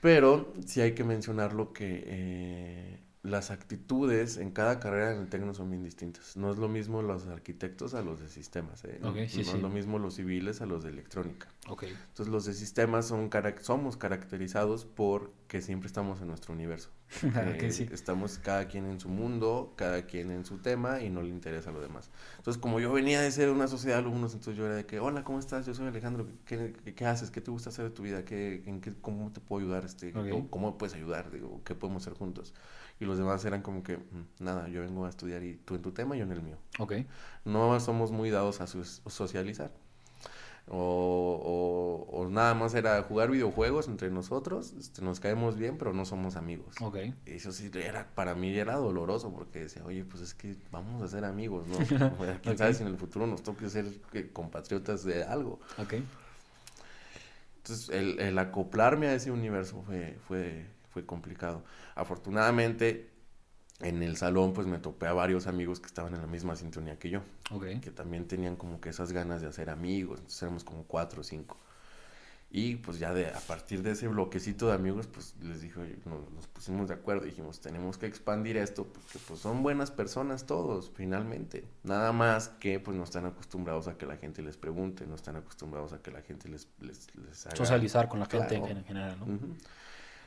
Pero sí hay que mencionar lo que eh, las actitudes en cada carrera en el tecno son bien distintas. No es lo mismo los arquitectos a los de sistemas. ¿eh? no, es lo mismo los civiles a los de electrónica. Okay. Entonces los de sistemas son somos caracterizados por que siempre estamos en nuestro universo. okay, sí. Estamos cada quien en su mundo, cada quien en su tema y no le interesa lo demás. Entonces como yo venía de ser una sociedad de alumnos, entonces yo era de que, hola, ¿cómo estás? Yo soy Alejandro. ¿Qué, qué, haces? ¿Qué te gusta hacer de tu vida? ¿Qué, en qué, ¿Cómo te puedo ayudar? Este, ¿cómo, ¿Cómo puedes ayudar? Digo, ¿Qué podemos hacer juntos? Y los demás eran como que, mm, nada, yo vengo a estudiar y tú en tu tema yo en el mío. Ok. No somos muy dados a socializar. O, o, nada más era jugar videojuegos entre nosotros, este, nos caemos bien, pero no somos amigos. Ok. Eso sí, era, para mí era doloroso porque decía, oye, pues es que vamos a ser amigos, ¿no? Quién sabe si en el futuro nos toque ser eh, compatriotas de algo. Ok. Entonces, el, el acoplarme a ese universo fue, fue, fue complicado. Afortunadamente, en el salón pues me topé a varios amigos que estaban en la misma sintonía que yo. Que también tenían como que esas ganas de hacer amigos. Entonces éramos como cuatro o cinco. Y pues ya de, a partir de ese bloquecito de amigos, pues les dije, nos, pusimos de acuerdo. Dijimos, tenemos que expandir esto porque pues son buenas personas todos, finalmente. Nada más que pues no están acostumbrados a que la gente les pregunte, no están acostumbrados a que la gente les, les, haga... Socializar con la gente en general, ¿no?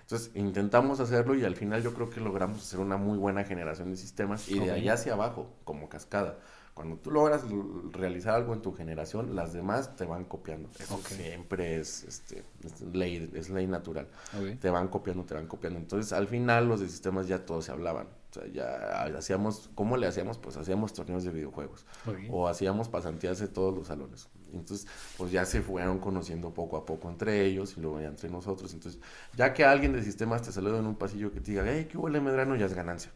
Entonces intentamos hacerlo y al final yo creo que logramos hacer una muy buena generación de sistemas y de allá hacia abajo, como cascada. Cuando tú logras realizar algo en tu generación, las demás te van copiando. Eso siempre es, este, ley, es ley natural. Te van copiando, te van copiando. Entonces, al final, los de sistemas ya todos se hablaban. O sea, ya hacíamos, ¿cómo le hacíamos? Pues hacíamos torneos de videojuegos. O hacíamos pasantías de todos los salones. Entonces, pues ya se fueron conociendo poco a poco entre ellos y luego ya entre nosotros. Entonces, ya que alguien de sistemas te saluda en un pasillo que te diga, hey, ¿qué huele Medrano? Ya es ganancia.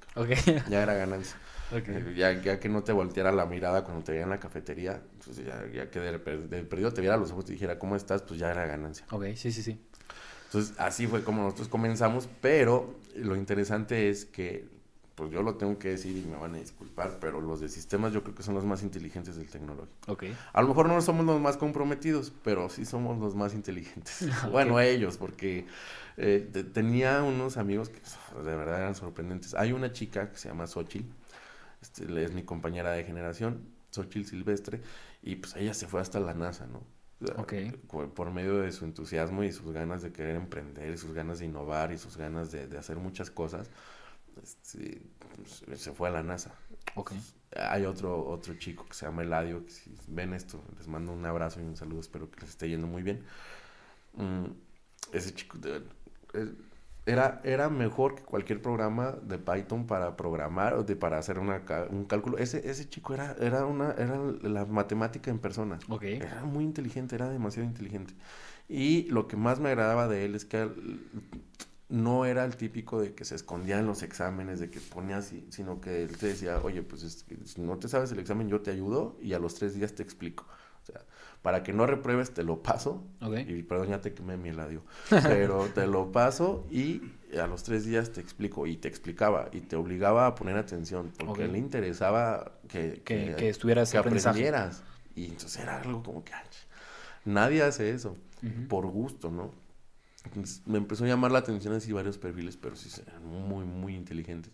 Ya era ganancia. Eh, ya, ya, que no te volteara la mirada cuando te veía en la cafetería, pues ya, ya que de, perdido te viera los ojos y te dijera, ¿cómo estás? Pues ya era ganancia. Ok, sí, sí, sí. Entonces, así fue como nosotros comenzamos, pero lo interesante es que pues yo lo tengo que decir y me van a disculpar, pero los de sistemas yo creo que son los más inteligentes del tecnológico. Okay. A lo mejor no somos los más comprometidos, pero sí somos los más inteligentes. Bueno, ellos, porque eh, tenía unos amigos que de verdad eran sorprendentes. Hay una chica que se llama Xochitl, este, es mi compañera de generación, Xochitl Silvestre, y pues ella se fue hasta la NASA, ¿no? Okay. Por medio de su entusiasmo y sus ganas de querer emprender, y sus ganas de innovar y sus ganas de, de hacer muchas cosas este, pues, se fue a la NASA. Hay otro, otro chico que se llama Eladio, que si ven esto, les mando un abrazo y un saludo, espero que les esté yendo muy bien. Mm, ese chico era, era mejor que cualquier programa de Python para programar o de, para hacer una, un cálculo. Ese, ese chico era, era, una, era la matemática en persona. Era muy inteligente, era demasiado inteligente. Y lo que más me agradaba de él es que no era el típico de que se escondía en los exámenes, de que ponía así, sino que él te decía, oye, pues si no te sabes el examen, yo te ayudo y a los tres días te explico. O sea, para que no repruebes, te lo paso. Y perdón, ya te quemé mi. Pero te lo paso y a los tres días te explico. Y te explicaba y te obligaba a poner atención porque le interesaba que, que, que, estuvieras que aprendieras. Y entonces era algo como que, nadie hace eso por gusto, ¿no? Me empezó a llamar la atención así varios perfiles, pero sí eran muy, muy inteligentes.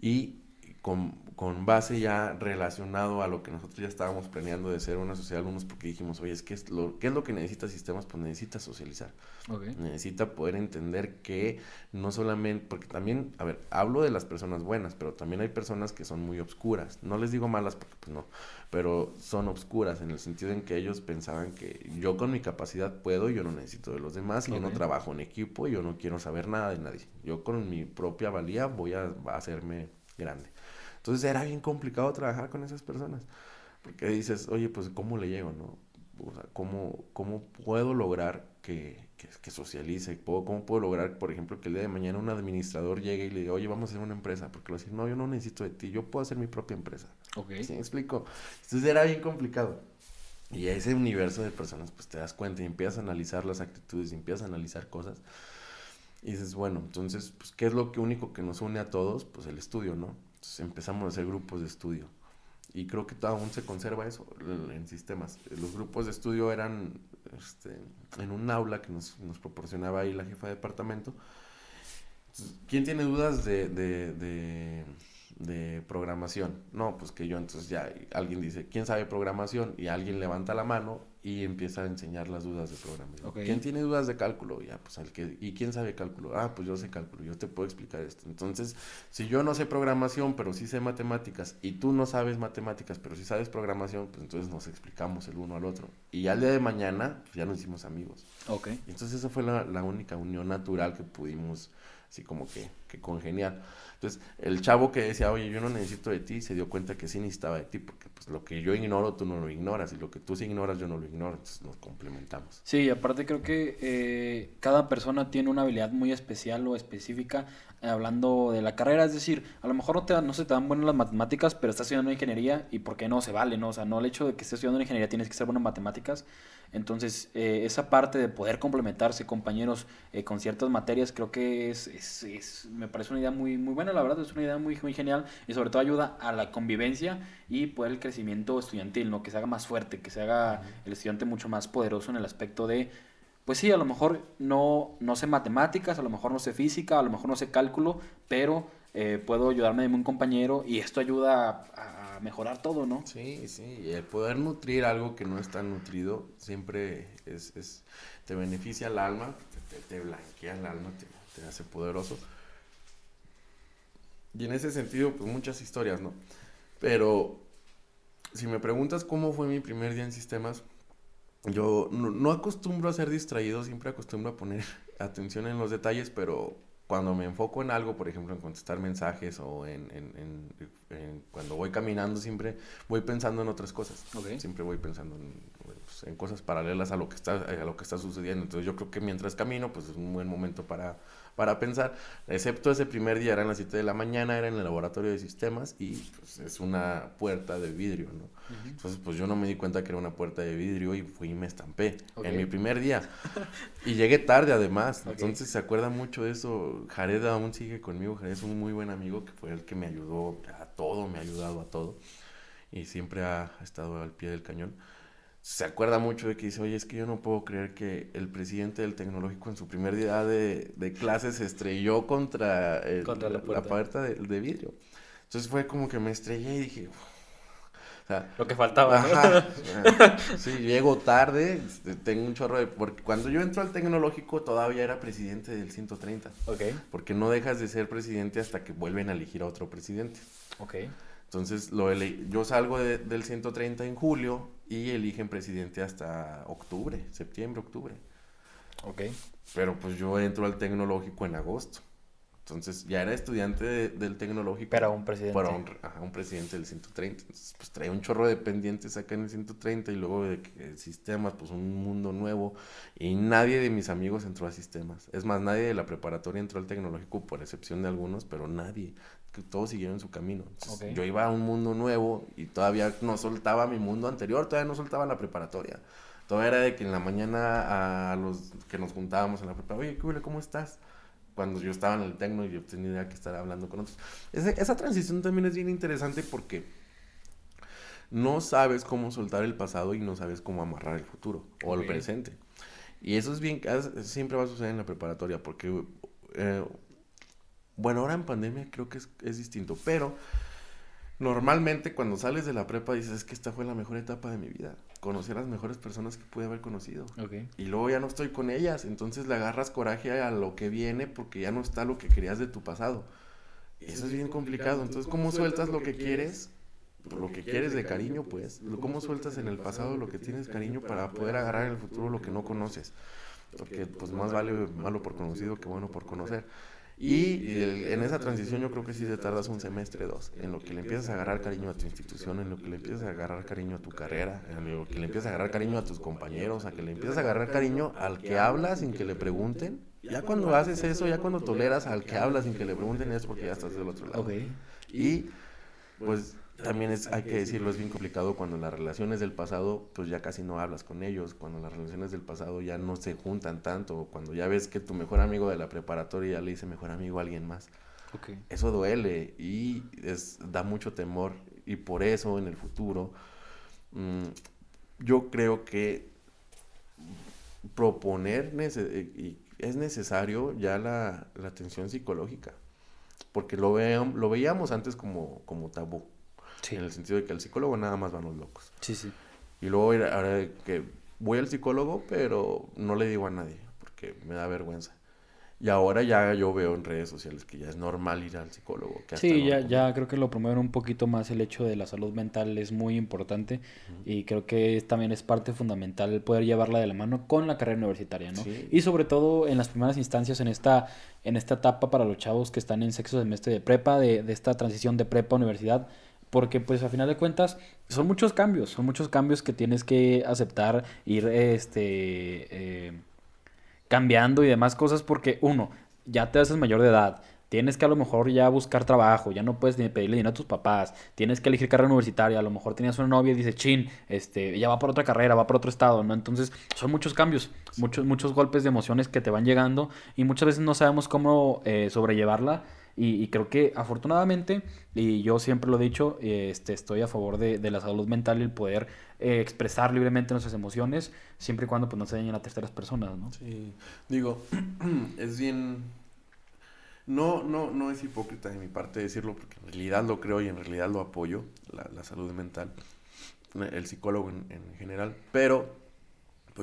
Y con, con, base ya relacionado a lo que nosotros ya estábamos planeando de ser una sociedad de alumnos, porque dijimos, oye, es que es lo, ¿qué es lo que necesita sistemas? Pues necesita socializar. Necesita poder entender que no solamente, porque también, a ver, hablo de las personas buenas, pero también hay personas que son muy obscuras. No les digo malas porque pues no, pero son obscuras en el sentido en que ellos pensaban que yo con mi capacidad puedo, yo no necesito de los demás, yo no trabajo en equipo, yo no quiero saber nada de nadie. Yo con mi propia valía voy a hacerme grande. Entonces era bien complicado trabajar con esas personas. Porque dices, oye, pues ¿cómo le llego, no? O sea, ¿cómo, ¿cómo puedo lograr que que, socialice. ¿Puedo, ¿Cómo puedo lograr, por ejemplo, que el día de mañana un administrador llegue y le diga, oye, vamos a hacer una empresa? Porque lo decir, no, yo no necesito de ti, yo puedo hacer mi propia empresa. Ok. ¿Sí me explico? Entonces era bien complicado. Y a ese universo de personas, pues te das cuenta y empiezas a analizar las actitudes y empiezas a analizar cosas. Y dices, bueno, entonces, pues, ¿qué es lo que único que nos une a todos? Pues el estudio, ¿no? Entonces empezamos a hacer grupos de estudio. Y creo que aún se conserva eso en sistemas. Los grupos de estudio eran este, en un aula que nos, proporcionaba ahí la jefa de departamento. ¿Quién tiene dudas de, de de programación. No, pues que yo entonces ya alguien dice, ¿quién sabe programación? Y alguien levanta la mano y empieza a enseñar las dudas de programación. ¿Quién tiene dudas de cálculo? Ya, pues al que ¿y quién sabe cálculo? Ah, pues yo sé cálculo, yo te puedo explicar esto. Entonces, si yo no sé programación, pero sí sé matemáticas y tú no sabes matemáticas, pero sí sabes programación, pues entonces nos explicamos el uno al otro. Y al día de mañana pues ya nos hicimos amigos. Ok. Entonces esa fue la, la única unión natural que pudimos así como que, que congeniar. Entonces, el chavo que decía, oye, yo no necesito de ti, se dio cuenta que sí necesitaba de ti, porque pues lo que yo ignoro, tú no lo ignoras, y lo que tú sí ignoras, yo no lo ignoro, entonces nos complementamos. Sí, aparte creo que eh, cada persona tiene una habilidad muy especial o específica eh, hablando de la carrera, es decir, a lo mejor no, te, no se te dan buenas las matemáticas, pero estás estudiando ingeniería, y ¿por qué no se vale? ¿no? O sea, no el hecho de que estés estudiando ingeniería tienes que ser bueno en matemáticas, entonces, eh, esa parte de poder complementarse compañeros eh, con ciertas materias creo que es, es, es, me parece una idea muy, muy buena, la verdad, es una idea muy, muy genial y sobre todo ayuda a la convivencia y poder el crecimiento estudiantil, ¿no? que se haga más fuerte, que se haga el estudiante mucho más poderoso en el aspecto de, pues sí, a lo mejor no, no sé matemáticas, a lo mejor no sé física, a lo mejor no sé cálculo, pero eh, puedo ayudarme de un compañero y esto ayuda a mejorar todo, ¿no? Sí, sí, y el poder nutrir algo que no está nutrido siempre es, te beneficia al alma, te, blanquea el alma, te, hace poderoso. Y en ese sentido, pues muchas historias, ¿no? Pero si me preguntas cómo fue mi primer día en sistemas, yo no, no, acostumbro a ser distraído, siempre acostumbro a poner atención en los detalles, pero cuando me enfoco en algo, por ejemplo, en contestar mensajes o en, en, cuando voy caminando, siempre voy pensando en otras cosas. Siempre voy pensando en, pues, en, cosas paralelas a lo, que está, a lo que está sucediendo. Entonces yo creo que mientras camino, pues es un buen momento para para pensar, excepto ese primer día, era en las 7 de la mañana, era en el laboratorio de sistemas y pues es una puerta de vidrio, ¿no? Entonces pues yo no me di cuenta que era una puerta de vidrio y fui y me estampé en mi primer día. y llegué tarde además, entonces se acuerda mucho de eso, Jared aún sigue conmigo, Jared es un muy buen amigo que fue el que me ayudó a todo, me ha ayudado a todo. Y siempre ha estado al pie del cañón se acuerda mucho de que dice, oye, es que yo no puedo creer que el presidente del tecnológico en su primer día de, de clases se estrelló contra, la puerta, de, vidrio. Entonces fue como que me estrellé y dije, lo que faltaba. sí, llego tarde, este, tengo un chorro de... Porque cuando yo entro al tecnológico todavía era presidente del 130. Ok. Porque no dejas de ser presidente hasta que vuelven a elegir a otro presidente. Ok. Entonces lo yo salgo del 130 en julio y eligen presidente hasta octubre, septiembre, octubre. Ok. Pero pues yo entro al tecnológico en agosto. Entonces ya era estudiante del tecnológico. Pero un presidente. Para un, un, presidente del 130. Entonces, pues traía un chorro de pendientes acá en el 130 y luego de que sistemas, pues un mundo nuevo. Y nadie de mis amigos entró a sistemas. Es más, nadie de la preparatoria entró al tecnológico, por excepción de algunos, pero nadie todos siguieron su camino. Yo iba a un mundo nuevo y todavía no soltaba mi mundo anterior, todavía no soltaba la preparatoria. Todavía era de que en la mañana a los que nos juntábamos en la preparatoria, oye, ¿cómo estás? Cuando yo estaba en el tecno y yo tenía que estar hablando con otros. esa transición también es bien interesante porque no sabes cómo soltar el pasado y no sabes cómo amarrar el futuro o el presente. Y eso es bien, siempre va a suceder en la preparatoria porque eh, bueno, ahora en pandemia creo que es, distinto, pero normalmente cuando sales de la prepa dices, es que esta fue la mejor etapa de mi vida. Conocí a las mejores personas que pude haber conocido. Y luego ya no estoy con ellas, entonces le agarras coraje a lo que viene porque ya no está lo que querías de tu pasado. Y eso es bien complicado. Entonces, ¿cómo sueltas lo que quieres? Lo que quieres de cariño, pues. ¿Cómo sueltas en el pasado lo que tienes cariño para poder agarrar en el futuro lo que no conoces? Porque pues más vale malo por conocido que bueno por conocer. Y en esa transición yo creo que sí te tardas un semestre, dos, en lo que le empiezas a agarrar cariño a tu institución, en lo que le empiezas a agarrar cariño a tu carrera, en lo que le empiezas a agarrar cariño a tus compañeros, a que le empiezas a agarrar cariño al que habla sin que le pregunten. Ya cuando haces eso, ya cuando toleras al que habla sin que le pregunten es porque ya estás del otro lado. Y pues también es, hay que decirlo, es bien complicado cuando las relaciones del pasado, pues ya casi no hablas con ellos, cuando las relaciones del pasado ya no se juntan tanto, cuando ya ves que tu mejor amigo de la preparatoria ya le dice mejor amigo a alguien más. Eso duele y es, da mucho temor. Y por eso en el futuro mm, yo creo que proponer y es necesario ya la, atención psicológica, porque lo, lo veíamos antes como, como tabú en el sentido de que al psicólogo nada más van los locos. Sí, sí. Y luego ahora que voy al psicólogo, pero no le digo a nadie, porque me da vergüenza. Y ahora ya yo veo en redes sociales que ya es normal ir al psicólogo. sí, ya, ya creo que lo promueven un poquito más el hecho de la salud mental es muy importante y creo que también es parte fundamental poder llevarla de la mano con la carrera universitaria, ¿no? Y sobre todo en las primeras instancias en esta, en esta etapa para los chavos que están en sexto semestre de prepa, de, de esta transición de prepa a universidad, porque pues a final de cuentas son muchos cambios, son muchos cambios que tienes que aceptar, ir este, eh, cambiando y demás cosas porque uno, ya te haces mayor de edad, tienes que a lo mejor ya buscar trabajo, ya no puedes ni pedirle dinero a tus papás, tienes que elegir carrera universitaria, a lo mejor tenías una novia y dice, chin, este, ella va por otra carrera, va por otro estado, ¿no? Entonces son muchos cambios, muchos, muchos golpes de emociones que te van llegando y muchas veces no sabemos cómo eh, sobrellevarla y, creo que afortunadamente, y yo siempre lo he dicho, este, estoy a favor de, de la salud mental y el poder eh, expresar libremente nuestras emociones, siempre y cuando pues, no se dañen a terceras personas, ¿no? Sí, digo, es bien... No, no, no es hipócrita de mi parte decirlo, porque en realidad lo creo y en realidad lo apoyo, la, la salud mental, el psicólogo en, en general, pero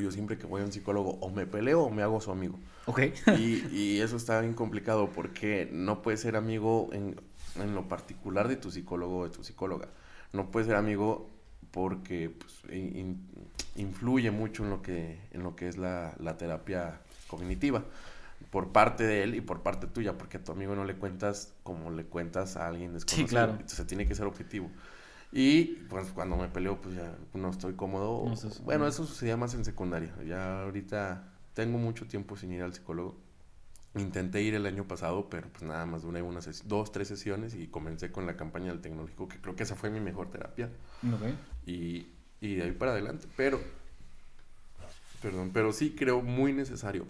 yo siempre que voy a un psicólogo o me peleo o me hago su amigo. Ok. y, y, eso está bien complicado porque no puedes ser amigo en, en, lo particular de tu psicólogo o de tu psicóloga. No puedes ser amigo porque pues, influye mucho en lo que, en lo que es la, la terapia cognitiva por parte de él y por parte tuya, porque a tu amigo no le cuentas como le cuentas a alguien desconocido. Sí, claro. Entonces tiene que ser objetivo. Y pues cuando me peleo, pues ya no estoy cómodo. bueno, eso sucedía más en secundaria. Ya ahorita tengo mucho tiempo sin ir al psicólogo. Intenté ir el año pasado, pero pues nada más duré unas dos, tres sesiones y comencé con la campaña del tecnológico, que creo que esa fue mi mejor terapia. Y, y de ahí para adelante. Pero, perdón, pero sí creo muy necesario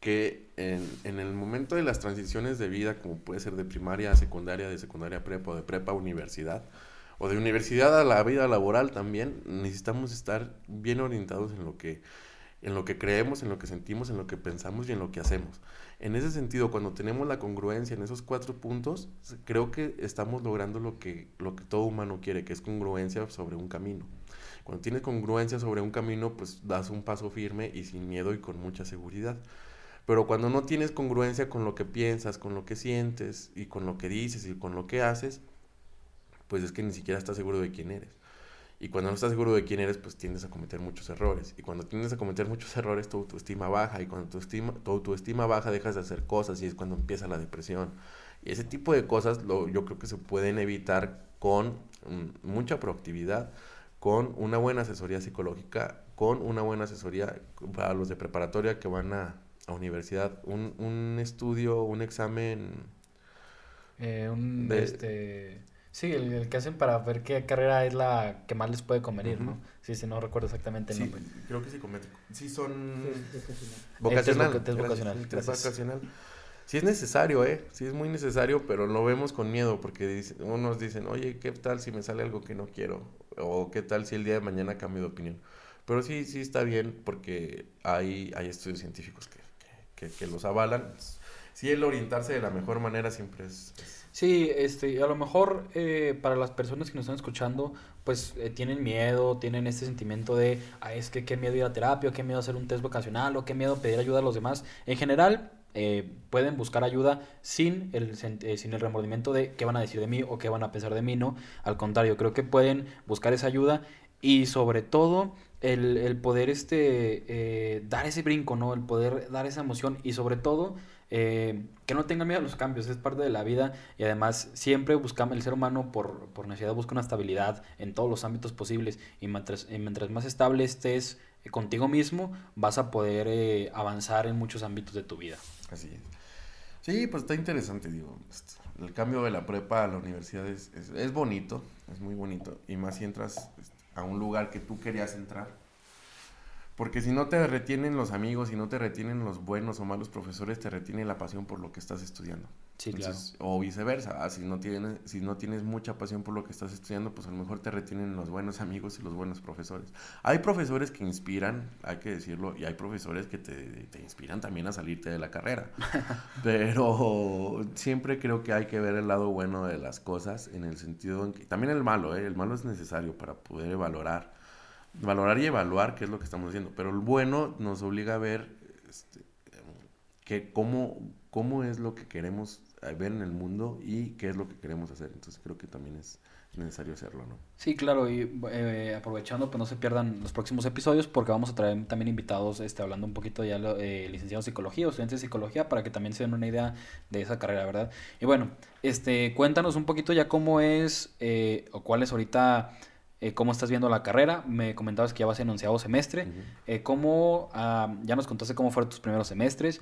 que en, en, el momento de las transiciones de vida, como puede ser de primaria a secundaria, de secundaria a prepa o de prepa a universidad, o de universidad a la vida laboral también, necesitamos estar bien orientados en lo que en lo que creemos, en lo que sentimos, en lo que pensamos y en lo que hacemos. En ese sentido, cuando tenemos la congruencia en esos cuatro puntos, creo que estamos logrando lo que, lo que todo humano quiere, que es congruencia sobre un camino. Cuando tienes congruencia sobre un camino, pues das un paso firme y sin miedo y con mucha seguridad. Pero cuando no tienes congruencia con lo que piensas, con lo que sientes y con lo que dices y con lo que haces, pues es que ni siquiera estás seguro de quién eres. Y cuando no estás seguro de quién eres, pues tiendes a cometer muchos errores. Y cuando tiendes a cometer muchos errores, tu autoestima baja. Y cuando tu, estima, tu autoestima baja, dejas de hacer cosas y es cuando empieza la depresión. Y ese tipo de cosas lo, yo creo que se pueden evitar con mm, mucha proactividad, con una buena asesoría psicológica, con una buena asesoría para los de preparatoria que van a, a universidad. Un, un estudio, un examen... Eh, un, este Sí, el, que hacen para ver qué carrera es la que más les puede convenir, ¿no? Sí, sí, no recuerdo exactamente el sí, nombre. creo que psicométrico. Sí, son... vocacional. Vocacional. vocacional. vocacional. Sí es necesario, ¿eh? Sí es muy necesario, pero lo vemos con miedo porque unos dicen, oye, ¿qué tal si me sale algo que no quiero? O ¿qué tal si el día de mañana cambio de opinión? Pero sí, sí está bien porque hay, hay estudios científicos que, que, que, los avalan. Sí, el orientarse de la mejor manera siempre es Sí, este, a lo mejor eh, para las personas que nos están escuchando, pues eh, tienen miedo, tienen este sentimiento de, ah, es que qué miedo ir a terapia, qué miedo hacer un test vocacional, o qué miedo pedir ayuda a los demás. En general, eh, pueden buscar ayuda sin el, sin el remordimiento de qué van a decir de mí o qué van a pensar de mí, ¿no? Al contrario, creo que pueden buscar esa ayuda y sobre todo el, el poder este, dar ese brinco, ¿no? El poder dar esa emoción y sobre todo eh, que no tengan miedo a los cambios, es parte de la vida y además siempre buscamos, el ser humano por, por necesidad busca una estabilidad en todos los ámbitos posibles y mientras, mientras más estable estés eh, contigo mismo, vas a poder eh, avanzar en muchos ámbitos de tu vida. Así es. Sí, pues está interesante, digo. Este, el cambio de la prepa a la universidad es, es bonito, es muy bonito. Y más si entras este, a un lugar que tú querías entrar porque si no te retienen los amigos, si no te retienen los buenos o malos profesores, te retiene la pasión por lo que estás estudiando. Sí, claro. O viceversa, ah, si, no tienes, si no tienes mucha pasión por lo que estás estudiando, pues a lo mejor te retienen los buenos amigos y los buenos profesores. Hay profesores que inspiran, hay que decirlo, y hay profesores que te, te inspiran también a salirte de la carrera. Pero siempre creo que hay que ver el lado bueno de las cosas, en el sentido en que también el malo, ¿eh? el malo es necesario para poder valorar valorar y evaluar qué es lo que estamos haciendo. Pero el bueno nos obliga a ver este, que cómo, cómo es lo que queremos ver en el mundo y qué es lo que queremos hacer. Entonces creo que también es necesario hacerlo, ¿no? Sí, claro, y eh, aprovechando, pues no se pierdan los próximos episodios porque vamos a traer también invitados este, hablando un poquito ya eh, licenciados en psicología o estudiantes de psicología para que también se den una idea de esa carrera, ¿verdad? Y bueno, este, cuéntanos un poquito ya cómo es eh, o cuál es ahorita eh, cómo estás viendo la carrera. Me comentabas que ya vas en onceavo semestre. Eh, ¿Cómo, ah, ya nos contaste cómo fueron tus primeros semestres?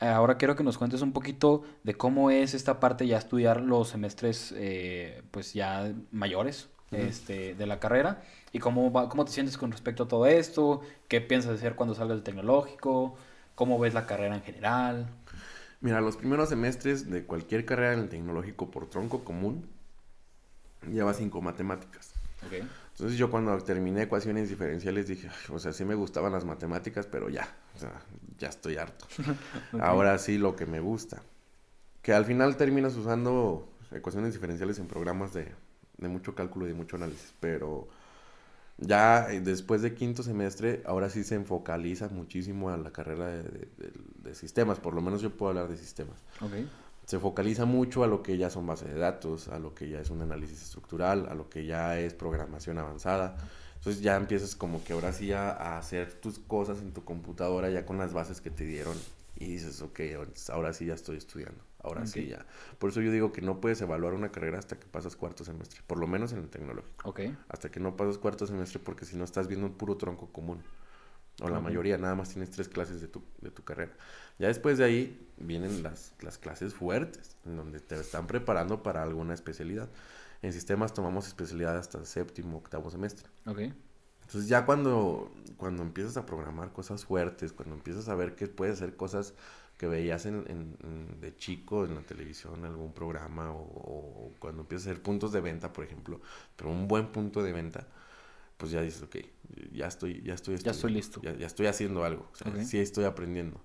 Eh, ahora quiero que nos cuentes un poquito de cómo es esta parte ya estudiar los semestres pues ya mayores este, de la carrera y cómo, va, cómo te sientes con respecto a todo esto, qué piensas hacer cuando salgas del tecnológico, cómo ves la carrera en general. Mira, los primeros semestres de cualquier carrera en el tecnológico por tronco común lleva cinco matemáticas. Entonces yo cuando terminé ecuaciones diferenciales dije, o sea, sí me gustaban las matemáticas, pero ya, o sea, ya estoy harto. Ahora sí lo que me gusta. Que al final terminas usando ecuaciones diferenciales en programas de, mucho cálculo y de mucho análisis, pero ya eh, después de quinto semestre, ahora sí se focaliza muchísimo a la carrera de, de, sistemas, por lo menos yo puedo hablar de sistemas. Okay se focaliza mucho a lo que ya son bases de datos, a lo que ya es un análisis estructural, a lo que ya es programación avanzada. Entonces ya empiezas como que ahora sí a, hacer tus cosas en tu computadora ya con las bases que te dieron y dices, ok, ahora sí ya estoy estudiando, ahora sí ya. Por eso yo digo que no puedes evaluar una carrera hasta que pasas cuarto semestre, por lo menos en el tecnológico. Ok. Hasta que no pasas cuarto semestre porque si no estás viendo un puro tronco común. O la mayoría, nada más tienes tres clases de tu, de tu carrera. Ya después de ahí vienen las, las clases fuertes, en donde te están preparando para alguna especialidad. En sistemas tomamos especialidad hasta el séptimo, octavo semestre. Ok. Entonces ya cuando, cuando empiezas a programar cosas fuertes, cuando empiezas a ver que puedes hacer cosas que veías en, en, de chico en la televisión, algún programa, o, o, cuando empiezas a hacer puntos de venta, por ejemplo, pero un buen punto de venta, pues ya dices, ok, ya estoy, ya estoy, ya estoy listo. Ya, ya, estoy haciendo algo, o sea, sí estoy aprendiendo.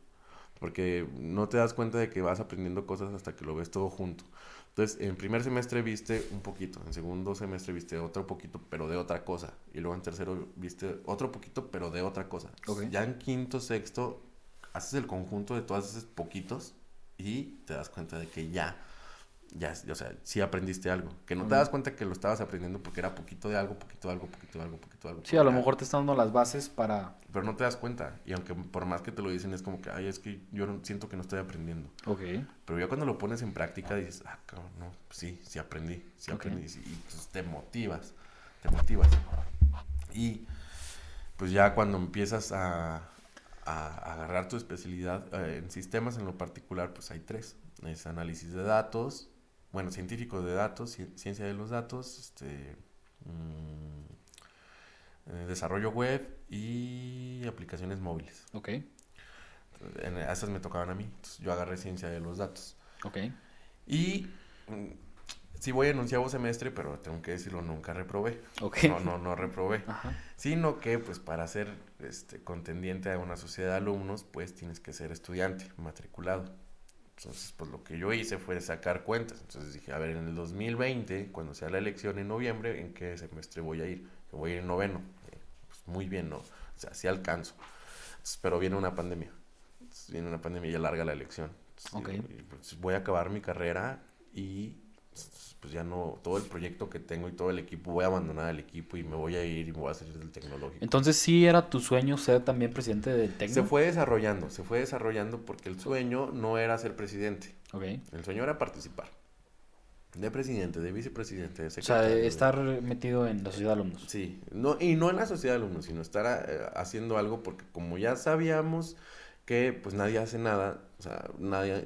Porque no te das cuenta de que vas aprendiendo cosas hasta que lo ves todo junto. Entonces, en primer semestre viste un poquito, en segundo semestre viste otro poquito, pero de otra cosa. Y luego en tercero viste otro poquito, pero de otra cosa. Ya en quinto, sexto, haces el conjunto de todos esos poquitos y te das cuenta de que ya ya, o sea, sí aprendiste algo. Que no te das cuenta que lo estabas aprendiendo porque era poquito de algo, poquito de algo, poquito de algo, poquito de algo. Sí, a lo mejor te están dando las bases para... Pero no te das cuenta. Y aunque por más que te lo dicen, es como que, ay, es que yo siento que no estoy aprendiendo. Ok. Pero ya cuando lo pones en práctica dices, ah, cabrón, no, sí, sí aprendí, sí aprendí. Y, pues te motivas, te motivas. Y pues ya cuando empiezas a, a agarrar tu especialidad eh, en sistemas en lo particular, pues hay tres. Es análisis de datos, bueno, científico de datos, ciencia de los datos, este, mm, eh, desarrollo web y aplicaciones móviles. Ok. En, esas me tocaban a mí. yo agarré ciencia de los datos. Ok. Y mm, sí voy en onceavo semestre, pero tengo que decirlo, nunca reprobé. Ok. No, no, no reprobé. Ajá. Sino que, pues, para ser este, contendiente a una sociedad de alumnos, pues, tienes que ser estudiante, matriculado. Entonces, pues lo que yo hice fue sacar cuentas. Entonces dije, a ver, en el 2020, cuando sea la elección en noviembre, ¿en qué semestre voy a ir? voy a ir en noveno. Eh, pues muy bien, ¿no? O sea, sí alcanzo. pero viene una pandemia. viene una pandemia y alarga la elección. Ok. pues voy a acabar mi carrera y pues ya no, todo el proyecto que tengo y todo el equipo, voy a abandonar el equipo y me voy a ir y me voy a salir del tecnológico. Entonces sí era tu sueño ser también presidente del tecno. Se fue desarrollando, se fue desarrollando porque el sueño no era ser presidente. Okay. El sueño era participar. De presidente, de vicepresidente, de secretario. O sea, estar metido en la sociedad de alumnos. Sí, no, y no en la sociedad de alumnos, sino estar eh, haciendo algo porque como ya sabíamos que pues nadie hace nada, o sea, nadie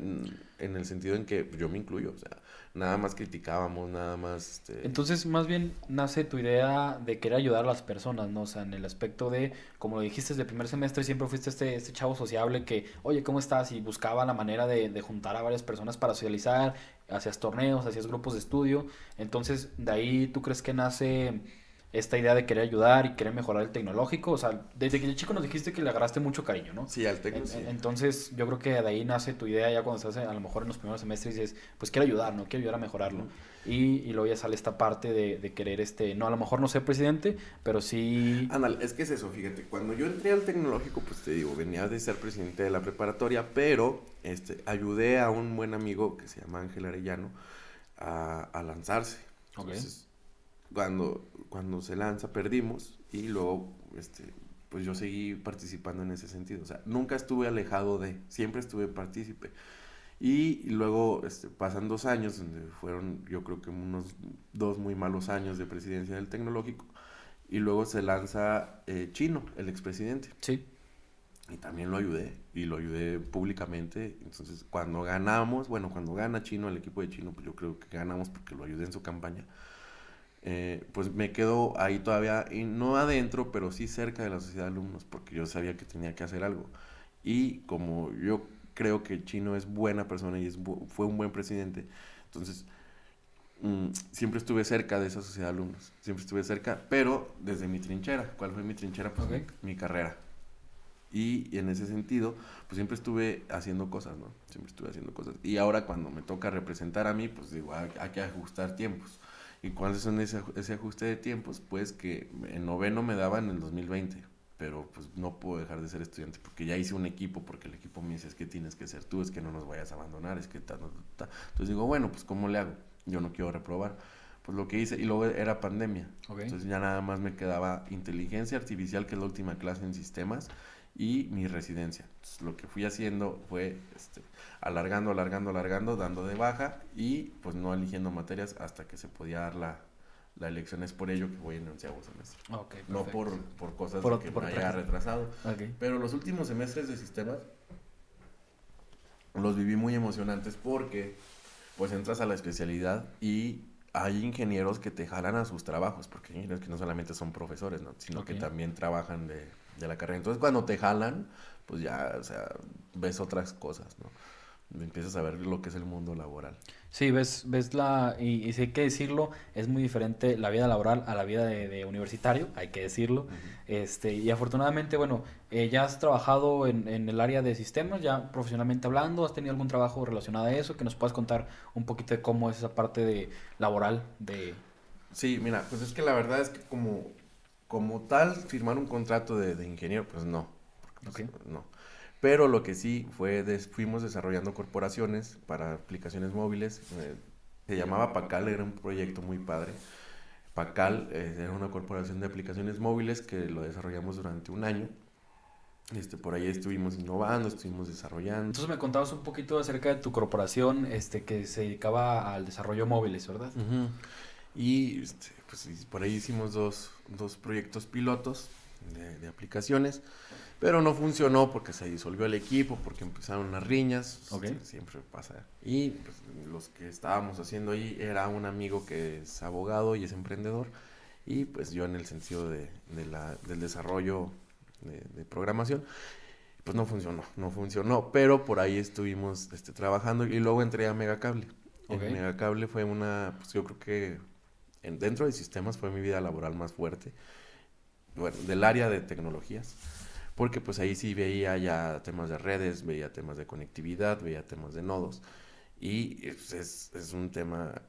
en el sentido en que yo me incluyo, o sea, nada más criticábamos, nada más... Este... Entonces, más bien nace tu idea de querer ayudar a las personas, ¿no? O sea, en el aspecto de, como lo dijiste desde el primer semestre, siempre fuiste este, este chavo sociable que, oye, ¿cómo estás? Y buscaba la manera de, de juntar a varias personas para socializar, hacías torneos, hacías grupos de estudio. Entonces, de ahí, ¿tú crees que nace esta idea de querer ayudar y querer mejorar el tecnológico. O sea, desde que el chico nos dijiste que le agarraste mucho cariño, ¿no? Sí, al tecno, Entonces, yo creo que de ahí nace tu idea ya cuando estás a lo mejor en los primeros semestres y dices, pues quiero ayudar, ¿no? Quiero ayudar a mejorarlo. y, y, luego ya sale esta parte de, de, querer, este, no, a lo mejor no ser presidente, pero sí... Ándale, es que es eso, fíjate, cuando yo entré al tecnológico, pues te digo, venía de ser presidente de la preparatoria, pero este, ayudé a un buen amigo que se llama Ángel Arellano a, a lanzarse. Entonces, cuando, cuando se lanza perdimos y luego este, pues yo seguí participando en ese sentido. O sea, nunca estuve alejado de, siempre estuve partícipe. Y luego este, pasan dos años, donde fueron yo creo que unos dos muy malos años de presidencia del tecnológico. Y luego se lanza eh, Chino, el expresidente. Sí. Y también lo ayudé, y lo ayudé públicamente. Entonces, cuando ganamos, bueno, cuando gana Chino, el equipo de Chino, pues yo creo que ganamos porque lo ayudé en su campaña. Eh, pues me quedo ahí todavía, y no adentro, pero sí cerca de la sociedad de alumnos, porque yo sabía que tenía que hacer algo. Y como yo creo que Chino es buena persona y es fue un buen presidente, entonces mm, siempre estuve cerca de esa sociedad de alumnos, siempre estuve cerca, pero desde mi trinchera. ¿Cuál fue mi trinchera? Pues mi, carrera. Y, en ese sentido, pues siempre estuve haciendo cosas, ¿no? Siempre estuve haciendo cosas. Y ahora cuando me toca representar a mí, pues digo, hay que ajustar tiempos. ¿Y cuáles son ese, ese ajuste de tiempos? Pues que en noveno me daban en el 2020, pero pues no puedo dejar de ser estudiante porque ya hice un equipo, porque el equipo me dice, es que tienes que ser tú, es que no nos vayas a abandonar, es que ta, ta, Entonces digo, bueno, pues ¿cómo le hago? Yo no quiero reprobar. Pues lo que hice, y luego era pandemia. Entonces ya nada más me quedaba inteligencia artificial, que es la última clase en sistemas, y mi residencia. Entonces, lo que fui haciendo fue este, alargando, alargando, alargando, dando de baja y pues no eligiendo materias hasta que se podía dar la, la elección. Es por ello que voy en onceavo semestre. no por, por cosas que me haya retrasado. Pero los últimos semestres de sistemas los viví muy emocionantes porque pues entras a la especialidad y hay ingenieros que te jalan a sus trabajos, porque hay ingenieros que no solamente son profesores, ¿no? sino que también trabajan de de la carrera. Entonces cuando te jalan, pues ya, o sea, ves otras cosas, ¿no? Empiezas a ver lo que es el mundo laboral. Sí, ves, ves la, y, y sí hay que decirlo, es muy diferente la vida laboral a la vida de, universitario, hay que decirlo. este, y afortunadamente, bueno, eh, ya has trabajado en, en, el área de sistemas, ya profesionalmente hablando, has tenido algún trabajo relacionado a eso, que nos puedas contar un poquito de cómo es esa parte de laboral de... Sí, mira, pues es que la verdad es que como como tal, firmar un contrato de, ingeniero, pues no. Pues, no. Pero lo que sí fue, fuimos desarrollando corporaciones para aplicaciones móviles. Eh, se llamaba Pacal, era un proyecto muy padre. Pacal eh, era una corporación de aplicaciones móviles que lo desarrollamos durante un año. Este, por ahí estuvimos innovando, estuvimos desarrollando. Entonces me contabas un poquito acerca de tu corporación este, que se dedicaba al desarrollo móviles, ¿verdad? Y este, pues por ahí hicimos dos, dos proyectos pilotos de, aplicaciones, pero no funcionó porque se disolvió el equipo, porque empezaron las riñas, siempre pasa. Y pues, los que estábamos haciendo ahí era un amigo que es abogado y es emprendedor, y pues yo en el sentido de, de la, del desarrollo de, programación pues no funcionó, no funcionó, pero por ahí estuvimos este, trabajando y luego entré a Megacable. Okay. Megacable fue una, pues yo creo que dentro de sistemas fue mi vida laboral más fuerte, bueno, del área de tecnologías, porque pues ahí sí veía ya temas de redes, veía temas de conectividad, veía temas de nodos, y es, es, un tema,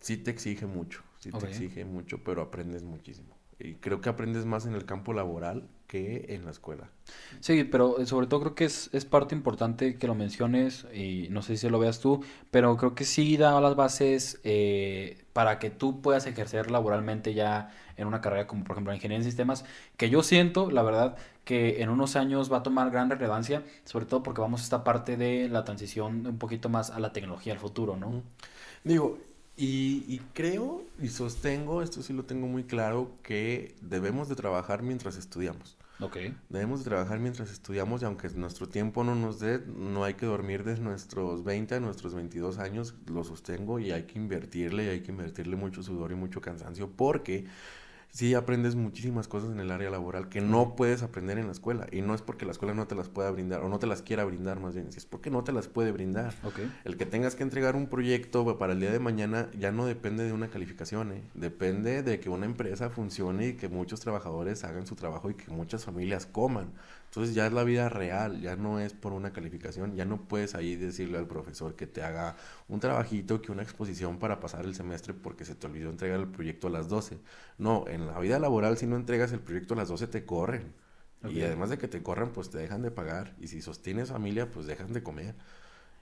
sí te exige mucho, sí te exige mucho, pero aprendes muchísimo. Y creo que aprendes más en el campo laboral que en la escuela. Sí, pero sobre todo creo que es, es parte importante que lo menciones y no sé si lo veas tú, pero creo que sí da las bases eh, para que tú puedas ejercer laboralmente ya en una carrera como por ejemplo ingeniería en sistemas, que yo siento, la verdad, que en unos años va a tomar gran relevancia, sobre todo porque vamos a esta parte de la transición un poquito más a la tecnología, al futuro, ¿no? Digo, y, creo y sostengo, esto sí lo tengo muy claro, que debemos de trabajar mientras estudiamos. Okay. Debemos de trabajar mientras estudiamos y aunque nuestro tiempo no nos dé, no hay que dormir desde nuestros 20 a nuestros 22 años, lo sostengo y hay que invertirle y hay que invertirle mucho sudor y mucho cansancio porque sí aprendes muchísimas cosas en el área laboral que no puedes aprender en la escuela. Y no es porque la escuela no te las pueda brindar, o no te las quiera brindar más bien, es porque no te las puede brindar. El que tengas que entregar un proyecto para el día de mañana ya no depende de una calificación, ¿eh? depende de que una empresa funcione y que muchos trabajadores hagan su trabajo y que muchas familias coman. Entonces ya es la vida real, ya no es por una calificación, ya no puedes ahí decirle al profesor que te haga un trabajito, que una exposición para pasar el semestre porque se te olvidó entregar el proyecto a las 12. No, en la vida laboral si no entregas el proyecto a las 12 te corren. Y además de que te corren, pues te dejan de pagar. Y si sostienes familia, pues dejan de comer.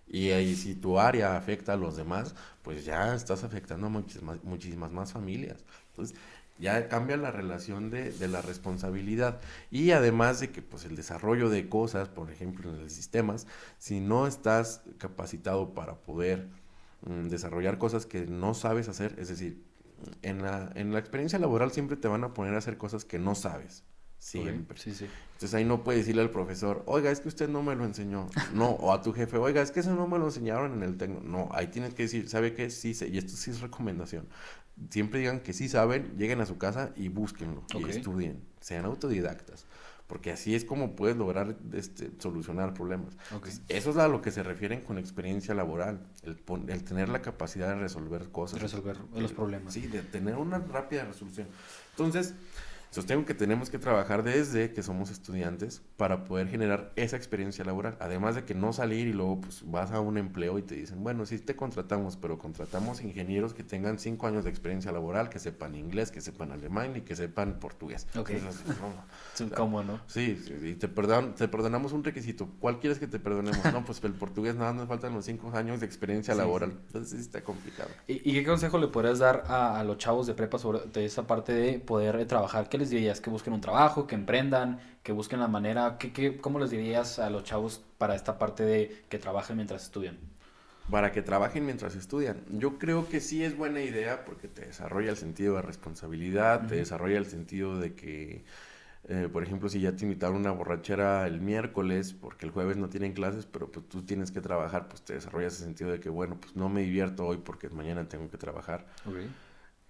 Y ahí si tu área afecta a los demás, pues ya estás afectando a muchísimas, muchísimas más familias. Entonces, ya cambia la relación de, de, la responsabilidad. Y además de que pues el desarrollo de cosas, por ejemplo en los sistemas, si no estás capacitado para poder mm, desarrollar cosas que no sabes hacer, es decir, en la, en la experiencia laboral siempre te van a poner a hacer cosas que no sabes. Siempre. Sí, sí. Entonces ahí no puedes decirle al profesor, oiga, es que usted no me lo enseñó. No, o a tu jefe, oiga, es que eso no me lo enseñaron en el técnico. No, ahí tienes que decir, ¿sabe qué? Sí, sé. y esto sí es recomendación siempre digan que sí saben, lleguen a su casa y búsquenlo y estudien, sean autodidactas. Porque así es como puedes lograr este, solucionar problemas. Eso es a lo que se refieren con experiencia laboral, el, el tener la capacidad de resolver cosas. Resolver los problemas. Sí, de tener una rápida resolución. Entonces, Sostengo que tenemos que trabajar desde que somos estudiantes para poder generar esa experiencia laboral. Además de que no salir y luego pues vas a un empleo y te dicen, bueno, sí te contratamos, pero contratamos ingenieros que tengan cinco años de experiencia laboral, que sepan inglés, que sepan alemán y que sepan portugués. Ok. ¿Cómo no? Sí, y te, perdon, te perdonamos un requisito. ¿Cuál quieres que te perdonemos? no, pues el portugués nada nos faltan los cinco años de experiencia laboral. Entonces sí está complicado. ¿Y, qué consejo le podrías dar a, los chavos de prepa sobre esa parte de poder trabajar? ¿Qué les dirías? Que busquen un trabajo, que emprendan, que busquen la manera. ¿qué, qué, ¿Cómo les dirías a los chavos para esta parte de que trabajen mientras estudian? Para que trabajen mientras estudian. Yo creo que sí es buena idea porque te desarrolla el sentido de responsabilidad, te desarrolla el sentido de que, eh, por ejemplo, si ya te invitaron a una borrachera el miércoles porque el jueves no tienen clases, pero pues tú tienes que trabajar, pues te desarrolla ese sentido de que, bueno, pues no me divierto hoy porque mañana tengo que trabajar. Okay.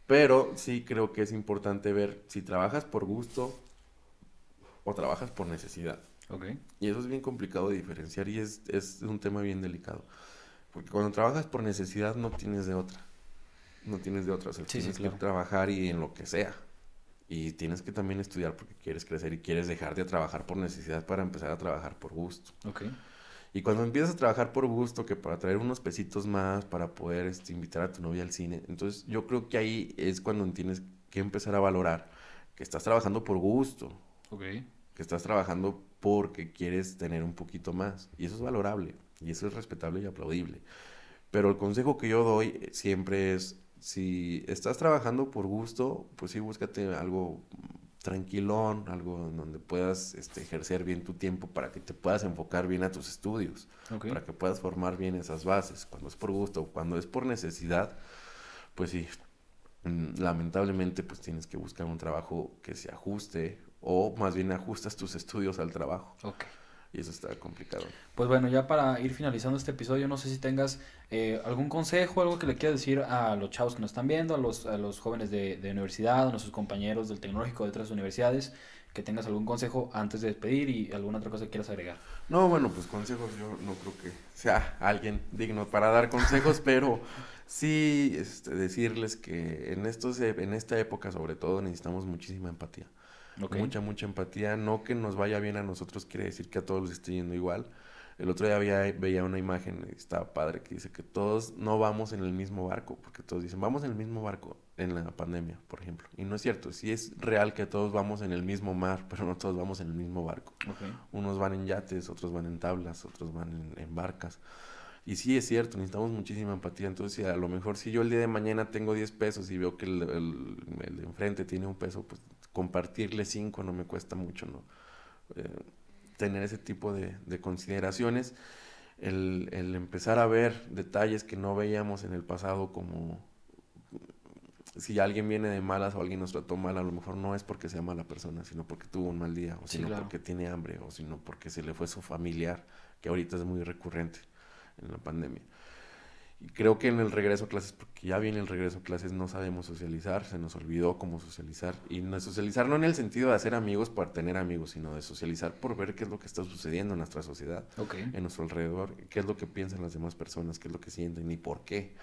Pero sí creo que es importante ver si trabajas por gusto o trabajas por necesidad. Okay. Y eso es bien complicado de diferenciar y es, es un tema bien delicado. Porque cuando trabajas por necesidad no tienes de otra. No tienes de otra. O sea, tienes que trabajar y en lo que sea. Y tienes que también estudiar porque quieres crecer y quieres dejar de trabajar por necesidad para empezar a trabajar por gusto. Okay. Y cuando empiezas a trabajar por gusto, que para traer unos pesitos más, para poder este, invitar a tu novia al cine, entonces yo creo que ahí es cuando tienes que empezar a valorar que estás trabajando por gusto. Okay. Que estás trabajando porque quieres tener un poquito más. Y eso es valorable. Y eso es respetable y aplaudible. Pero el consejo que yo doy siempre es, si estás trabajando por gusto, pues sí, búscate algo tranquilón, algo en donde puedas este, ejercer bien tu tiempo para que te puedas enfocar bien a tus estudios, para que puedas formar bien esas bases. Cuando es por gusto, cuando es por necesidad, pues sí, mm, lamentablemente pues tienes que buscar un trabajo que se ajuste o más bien ajustas tus estudios al trabajo. Okay y eso está complicado. Pues bueno, ya para ir finalizando este episodio, no sé si tengas eh, algún consejo, algo que le quieras decir a los chavos que nos están viendo, a los, a los jóvenes de, de universidad, a nuestros compañeros del tecnológico de otras universidades, que tengas algún consejo antes de despedir y alguna otra cosa que quieras agregar. No, bueno, pues consejos yo no creo que sea alguien digno para dar consejos, pero sí este, decirles que en, estos, en esta época sobre todo necesitamos muchísima empatía. Mucha, mucha empatía. No que nos vaya bien a nosotros quiere decir que a todos les esté yendo igual. El otro día veía una imagen, estaba padre, que dice que todos no vamos en el mismo barco, porque todos dicen, vamos en el mismo barco en la pandemia, por ejemplo. Y no es cierto, sí es real que todos vamos en el mismo mar, pero no todos vamos en el mismo barco. Unos van en yates, otros van en tablas, otros van en, barcas. Y sí es cierto, necesitamos muchísima empatía. Entonces, a lo mejor si yo el día de mañana tengo 10 pesos y veo que el, el, de enfrente tiene un peso, pues compartirle 5 no me cuesta mucho, ¿no? Eh, tener ese tipo de, consideraciones, el, empezar a ver detalles que no veíamos en el pasado como si alguien viene de malas o alguien nos trató mal, a lo mejor no es porque sea mala persona, sino porque tuvo un mal día, o sino porque tiene hambre, o sino porque se le fue su familiar, que ahorita es muy recurrente en la pandemia. Y creo que en el regreso a clases, porque ya viene el regreso a clases, no sabemos socializar, se nos olvidó cómo socializar. Y no socializar no en el sentido de hacer amigos por tener amigos, sino de socializar por ver qué es lo que está sucediendo en nuestra sociedad, en nuestro alrededor, qué es lo que piensan las demás personas, qué es lo que sienten y por qué.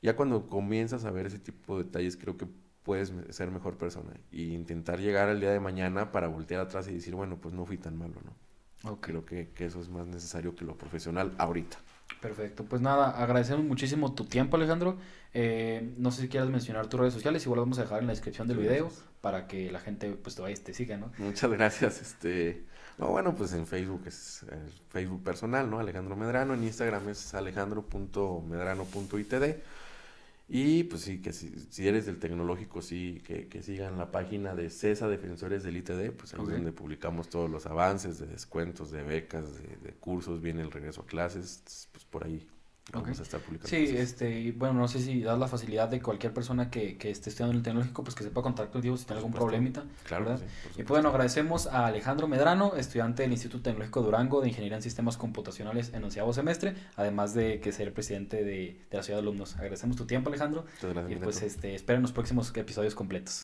Ya cuando comienzas a ver ese tipo de detalles, creo que puedes ser mejor persona e intentar llegar al día de mañana para voltear atrás y decir, bueno, pues no fui tan malo, ¿no? Creo que, que eso es más necesario que lo profesional ahorita. Perfecto, pues nada, agradecemos muchísimo tu tiempo Alejandro. Eh, no sé si quieras mencionar tus redes sociales, igual vamos a dejar en la descripción del video para que la gente pues te vaya te siga, ¿no? Muchas gracias, este... No, bueno, pues en Facebook es Facebook personal, ¿no? Alejandro Medrano, en Instagram es alejandro.medrano.itd y pues sí, que si, si eres del tecnológico, sí, que, que, sigan la página de CESA Defensores del ITD, pues ahí es donde publicamos todos los avances de descuentos, de becas, de, de cursos, viene el regreso a clases, pues por ahí Vamos a estar publicando. Sí, este, bueno, no sé si das la facilidad de cualquier persona que, que esté estudiando en el tecnológico, pues que sepa contactar contigo si tiene algún problemita. Claro. y pues bueno, agradecemos a Alejandro Medrano, estudiante del Instituto Tecnológico Durango de Ingeniería en Sistemas Computacionales en onceavo semestre, además de que ser presidente de, de la ciudad de alumnos. Agradecemos tu tiempo, Alejandro. Muchas gracias. Y pues este, esperen los próximos episodios completos.